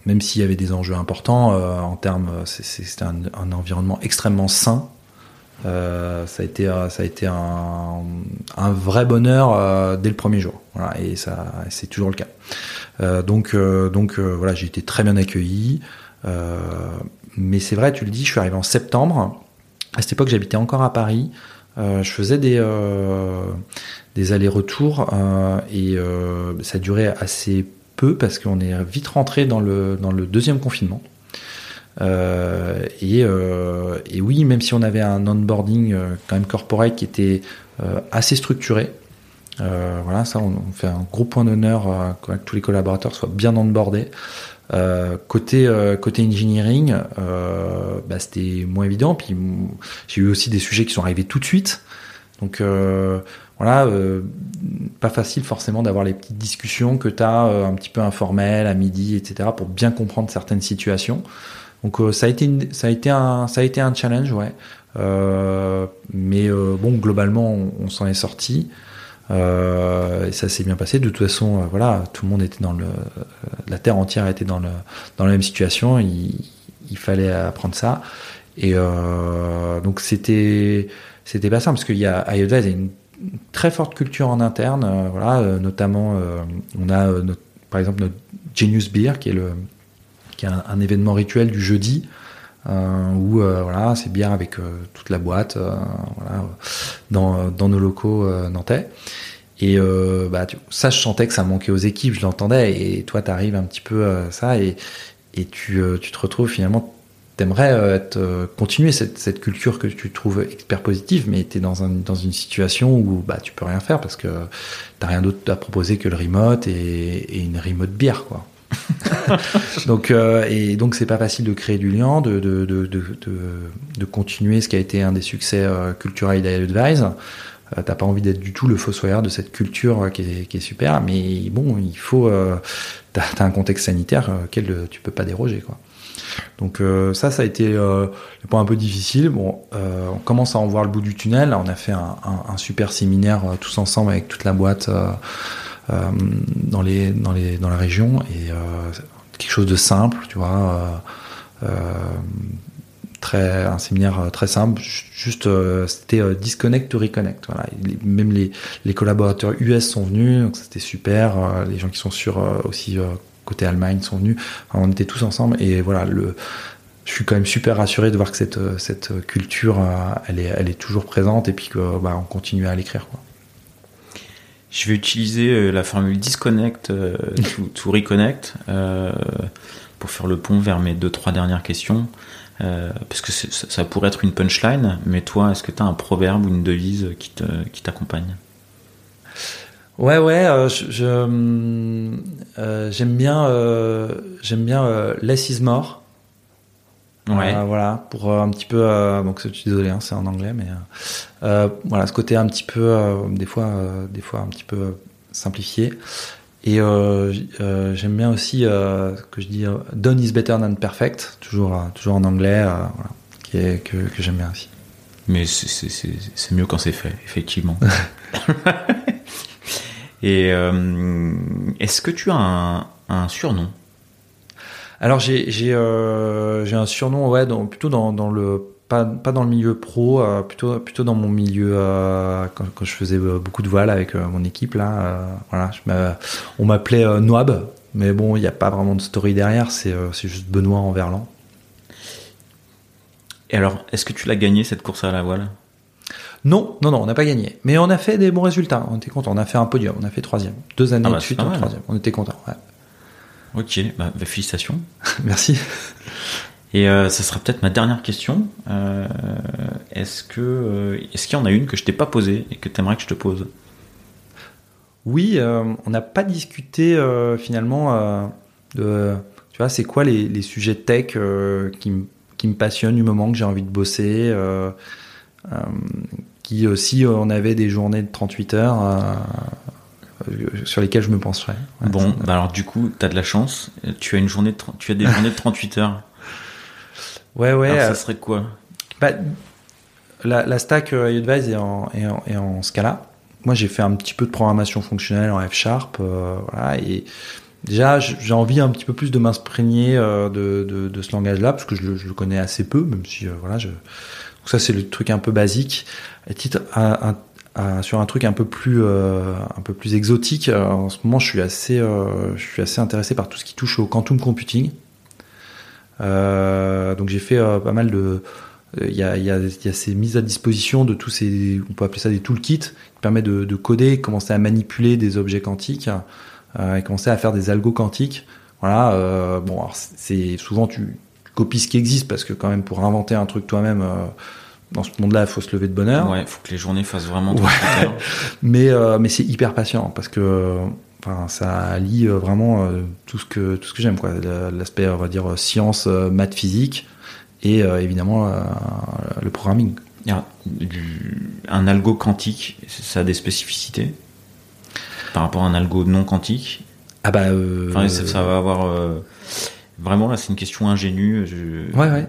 même s'il y avait des enjeux importants en termes, c'était un, environnement extrêmement sain. Ça a été, ça a été un, vrai bonheur dès le premier jour. Et ça, c'est toujours le cas. Donc, donc voilà, j'ai été très bien accueilli. Mais c'est vrai, tu le dis, je suis arrivé en septembre. À cette époque, j'habitais encore à Paris. Euh, je faisais des, euh, allers-retours euh, et ça durait assez peu parce qu'on est vite rentré dans le, deuxième confinement. Et, oui, même si on avait un onboarding quand même qui était assez structuré, voilà, ça on, on fait un gros point d'honneur que tous les collaborateurs soient bien onboardés. Côté côté engineering, bah, c'était moins évident. Puis j'ai eu aussi des sujets qui sont arrivés tout de suite. Donc voilà, euh, pas facile forcément d'avoir les petites discussions que tu as euh, un petit peu informelles à midi, etc. pour bien comprendre certaines situations. Donc euh, ça a été ça a été un ça a été un challenge, ouais. mais bon, globalement, on, s'en est sorti. Et ça s'est bien passé. De toute façon, voilà, tout le monde était dans le, la terre entière était dans le dans la même situation. Il, fallait apprendre ça. Et donc c'était c'était pas simple parce qu'il y a IODA, il y a une très forte culture en interne. Euh, voilà, euh, notamment, euh, on a par exemple notre Genius Beer, qui est, le, qui est un, événement rituel du jeudi. Où voilà, c'est bière avec toute la boîte dans, nos locaux nantais. Et bah, ça, je sentais que ça manquait aux équipes, je l'entendais. Et toi, tu arrives un petit peu à ça et, tu, tu te retrouves finalement t'aimerais euh, être, euh, continuer cette, culture que tu trouves expert positive, mais tu es dans, un, dans une situation où bah, tu peux rien faire parce que t'as rien d'autre à proposer que le remote et, et une remote bière, quoi. donc euh, et donc c'est pas facile de créer du lien, de de, de, de, continuer ce qui a été un des succès euh, culturels d'Advise. Euh, T'as pas envie d'être du tout le fossoyeur de cette culture qui est, qui est super, mais bon, il faut. T'as as un contexte sanitaire auquel tu peux pas déroger, quoi. Donc euh, ça, ça a été euh, le point un peu difficile. Bon, euh, on commence à en voir le bout du tunnel. on a fait un, super séminaire tous ensemble avec toute la boîte dans les dans la région et quelque chose de simple, tu vois. Très, un séminaire très simple, juste c'était disconnect to reconnect. Voilà. même les, les collaborateurs US sont venus, donc c'était super. les gens qui sont sur aussi côté Allemagne sont venus. on était tous ensemble et voilà, le, je suis quand même super rassuré de voir que cette, cette culture, euh, elle est, elle est toujours présente et puis qu'on bah, on continue à l'écrire. Je vais utiliser euh, la formule disconnect euh, to, reconnect pour faire le pont vers mes deux trois dernières questions. parce que ça pourrait être une punchline, mais toi, est-ce que tu as un proverbe ou une devise qui t'accompagne? Ouais, ouais, euh, je, euh, j'aime bien, euh, j'aime bien euh, Less is More. Ouais. voilà, pour un petit peu, donc je suis désolé, hein, c'est en anglais, mais voilà, ce côté un petit peu, des fois, des fois un petit peu simplifié. Et j'aime bien aussi ce que je dis, done is better than perfect, toujours, toujours en anglais, voilà, qui est, que, que j'aime bien aussi. Mais c'est mieux quand c'est fait, effectivement. Et euh, est-ce que tu as un, un surnom? Alors j'ai j'ai euh, j'ai un surnom ouais dans, plutôt dans, dans le pas, pas dans le milieu pro, euh, plutôt plutôt dans mon milieu euh, quand, quand, je faisais beaucoup de voile avec mon équipe là. voilà, je on m'appelait Noab, mais bon, il n'y a pas vraiment de story derrière. C'est juste Benoît en verlan. Et alors, est-ce que tu l'as gagné cette course à la voile? Non, non, non, on n'a pas gagné. Mais on a fait des bons résultats. On était content. On a fait un podium. On a fait troisième. Deux années ah bah, de suite, troisième. On était content. Ok, bah, bah, félicitations. Merci. Et euh, ça sera peut-être ma dernière question. Euh, est-ce que euh, est-ce qu'il y en a une que je t'ai pas posée et que tu aimerais que je te pose? Oui, on n'a pas discuté finalement de. Tu vois, c'est quoi les, les, sujets tech qui, qui me passionnent du moment que j'ai envie de bosser euh, qui aussi, euh, on avait des journées de 38 heures euh, sur lesquelles je me penserais. bon, bah alors du coup, tu as de la chance. Tu as une journée de, tu as des journées de 38 heures. Ouais, ouais. Alors, ça serait quoi? bah, la, la, stack iAdvise est en, est, en, est en Scala. Moi, j'ai fait un petit peu de programmation fonctionnelle en F Sharp. voilà, et déjà, j'ai envie un petit peu plus de m'imprégner de, de, de, ce langage-là, parce que je, je, le connais assez peu, même si voilà, je, ça, c'est le truc un peu basique. Et titre, sur un truc un peu plus, euh, un peu plus exotique, euh, en ce moment, je suis assez, euh, je suis assez intéressé par tout ce qui touche au quantum computing. donc, j'ai fait pas mal de. Il y, a, y, y a, ces mises à disposition de tous ces, on peut appeler ça des toolkits, qui permettent de, de coder, commencer à manipuler des objets quantiques et commencer à faire des algos quantiques. Voilà. bon, c'est souvent tu, copie ce qui existe parce que quand même pour inventer un truc toi-même dans ce monde-là, il faut se lever de bonne heure. Ouais, il faut que les journées fassent vraiment. mais euh, mais c'est hyper patient parce que enfin, ça allie vraiment tout ce que tout ce que j'aime, quoi. L'aspect, on va dire, science, maths, physique, et évidemment le programming. un algo quantique, ça a des spécificités par rapport à un algo non quantique? Ah bah, ça, va avoir vraiment là, c'est une question ingénue. Ouais, ouais.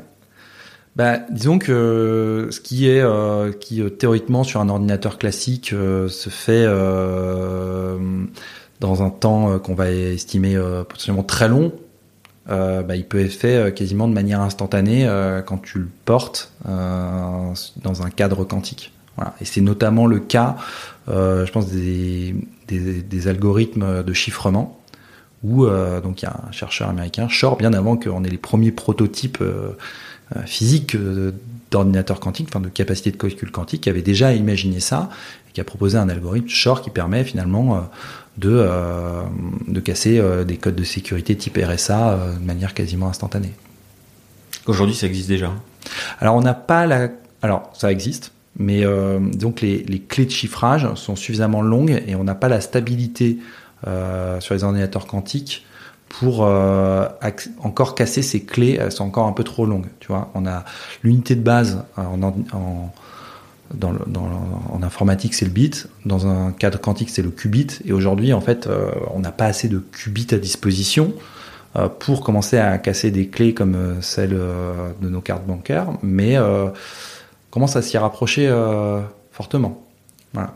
Bah, disons que ce qui est euh, qui euh, théoriquement sur un ordinateur classique euh, se fait dans un temps qu'on va estimer potentiellement très long, bah, il peut être fait quasiment de manière instantanée quand tu le portes dans un cadre quantique. Voilà. Et c'est notamment le cas, je pense, des, des, algorithmes de chiffrement où donc il y a un chercheur américain, Shor, bien avant qu'on ait les premiers prototypes euh, physique euh, d'ordinateur quantique, enfin de capacité de calcul quantique, qui avait déjà imaginé ça et qui a proposé un algorithme Shor qui permet finalement euh, de, de casser des codes de sécurité type RSA de manière quasiment instantanée. Aujourd'hui, ça existe déjà. Alors, on n'a pas la. Alors, ça existe, mais donc les, les, clés de chiffrage sont suffisamment longues et on n'a pas la stabilité sur les ordinateurs quantiques pour euh, encore casser ces clés, elles sont encore un peu trop longues. Tu vois, on a l'unité de base euh, en, informatique, c'est le bit. Dans un cadre quantique, c'est le qubit. Et aujourd'hui, en fait, euh, on n'a pas assez de qubits à disposition pour commencer à casser des clés comme celles de nos cartes bancaires, mais commence à s'y rapprocher fortement?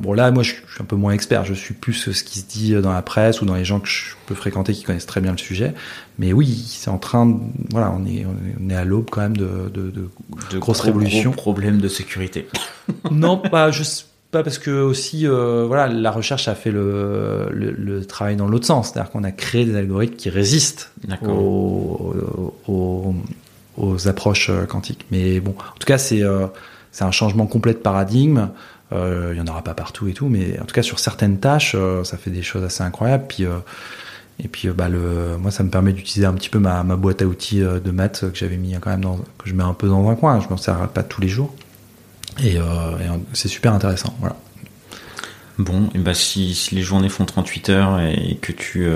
Bon là, moi, je suis un peu moins expert. Je suis plus ce qui se dit dans la presse ou dans les gens que je peux fréquenter qui connaissent très bien le sujet. Mais oui, c'est en train. De, voilà, on est on est à l'aube quand même de de, de, grosses révolutions. Gros problèmes de sécurité. non, pas juste pas parce que aussi euh, voilà la recherche a fait le, le, travail dans l'autre sens, c'est-à-dire qu'on a créé des algorithmes qui résistent aux, aux, aux, approches euh, quantiques. Mais bon, en tout cas c'est euh, c'est un changement complet de paradigme. Euh, il y en aura pas partout et tout, mais en tout cas sur certaines tâches, euh, ça fait des choses assez incroyables. Puis euh, et puis bah moi ça me permet d'utiliser un petit peu ma, boîte à outils de maths que j'avais mis quand même que je mets un peu dans un coin. Je m'en sers pas tous les jours. Et, c'est super intéressant. Voilà. Bon, bah si, les journées font 38 heures et que tu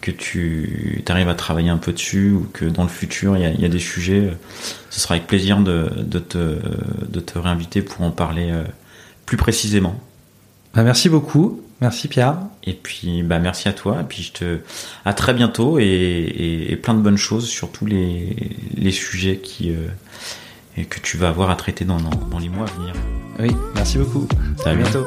que tu arrives à travailler un peu dessus ou que dans le futur il y a, des sujets, ce sera avec plaisir de, te, de te réinviter pour en parler plus précisément. Bah, merci beaucoup. Merci Pierre. Et puis bah merci à toi. Et puis je te à très bientôt et, plein de bonnes choses sur tous les, les sujets qui euh, que tu vas avoir à traiter dans, dans, les mois à venir. Oui, merci beaucoup. À bientôt.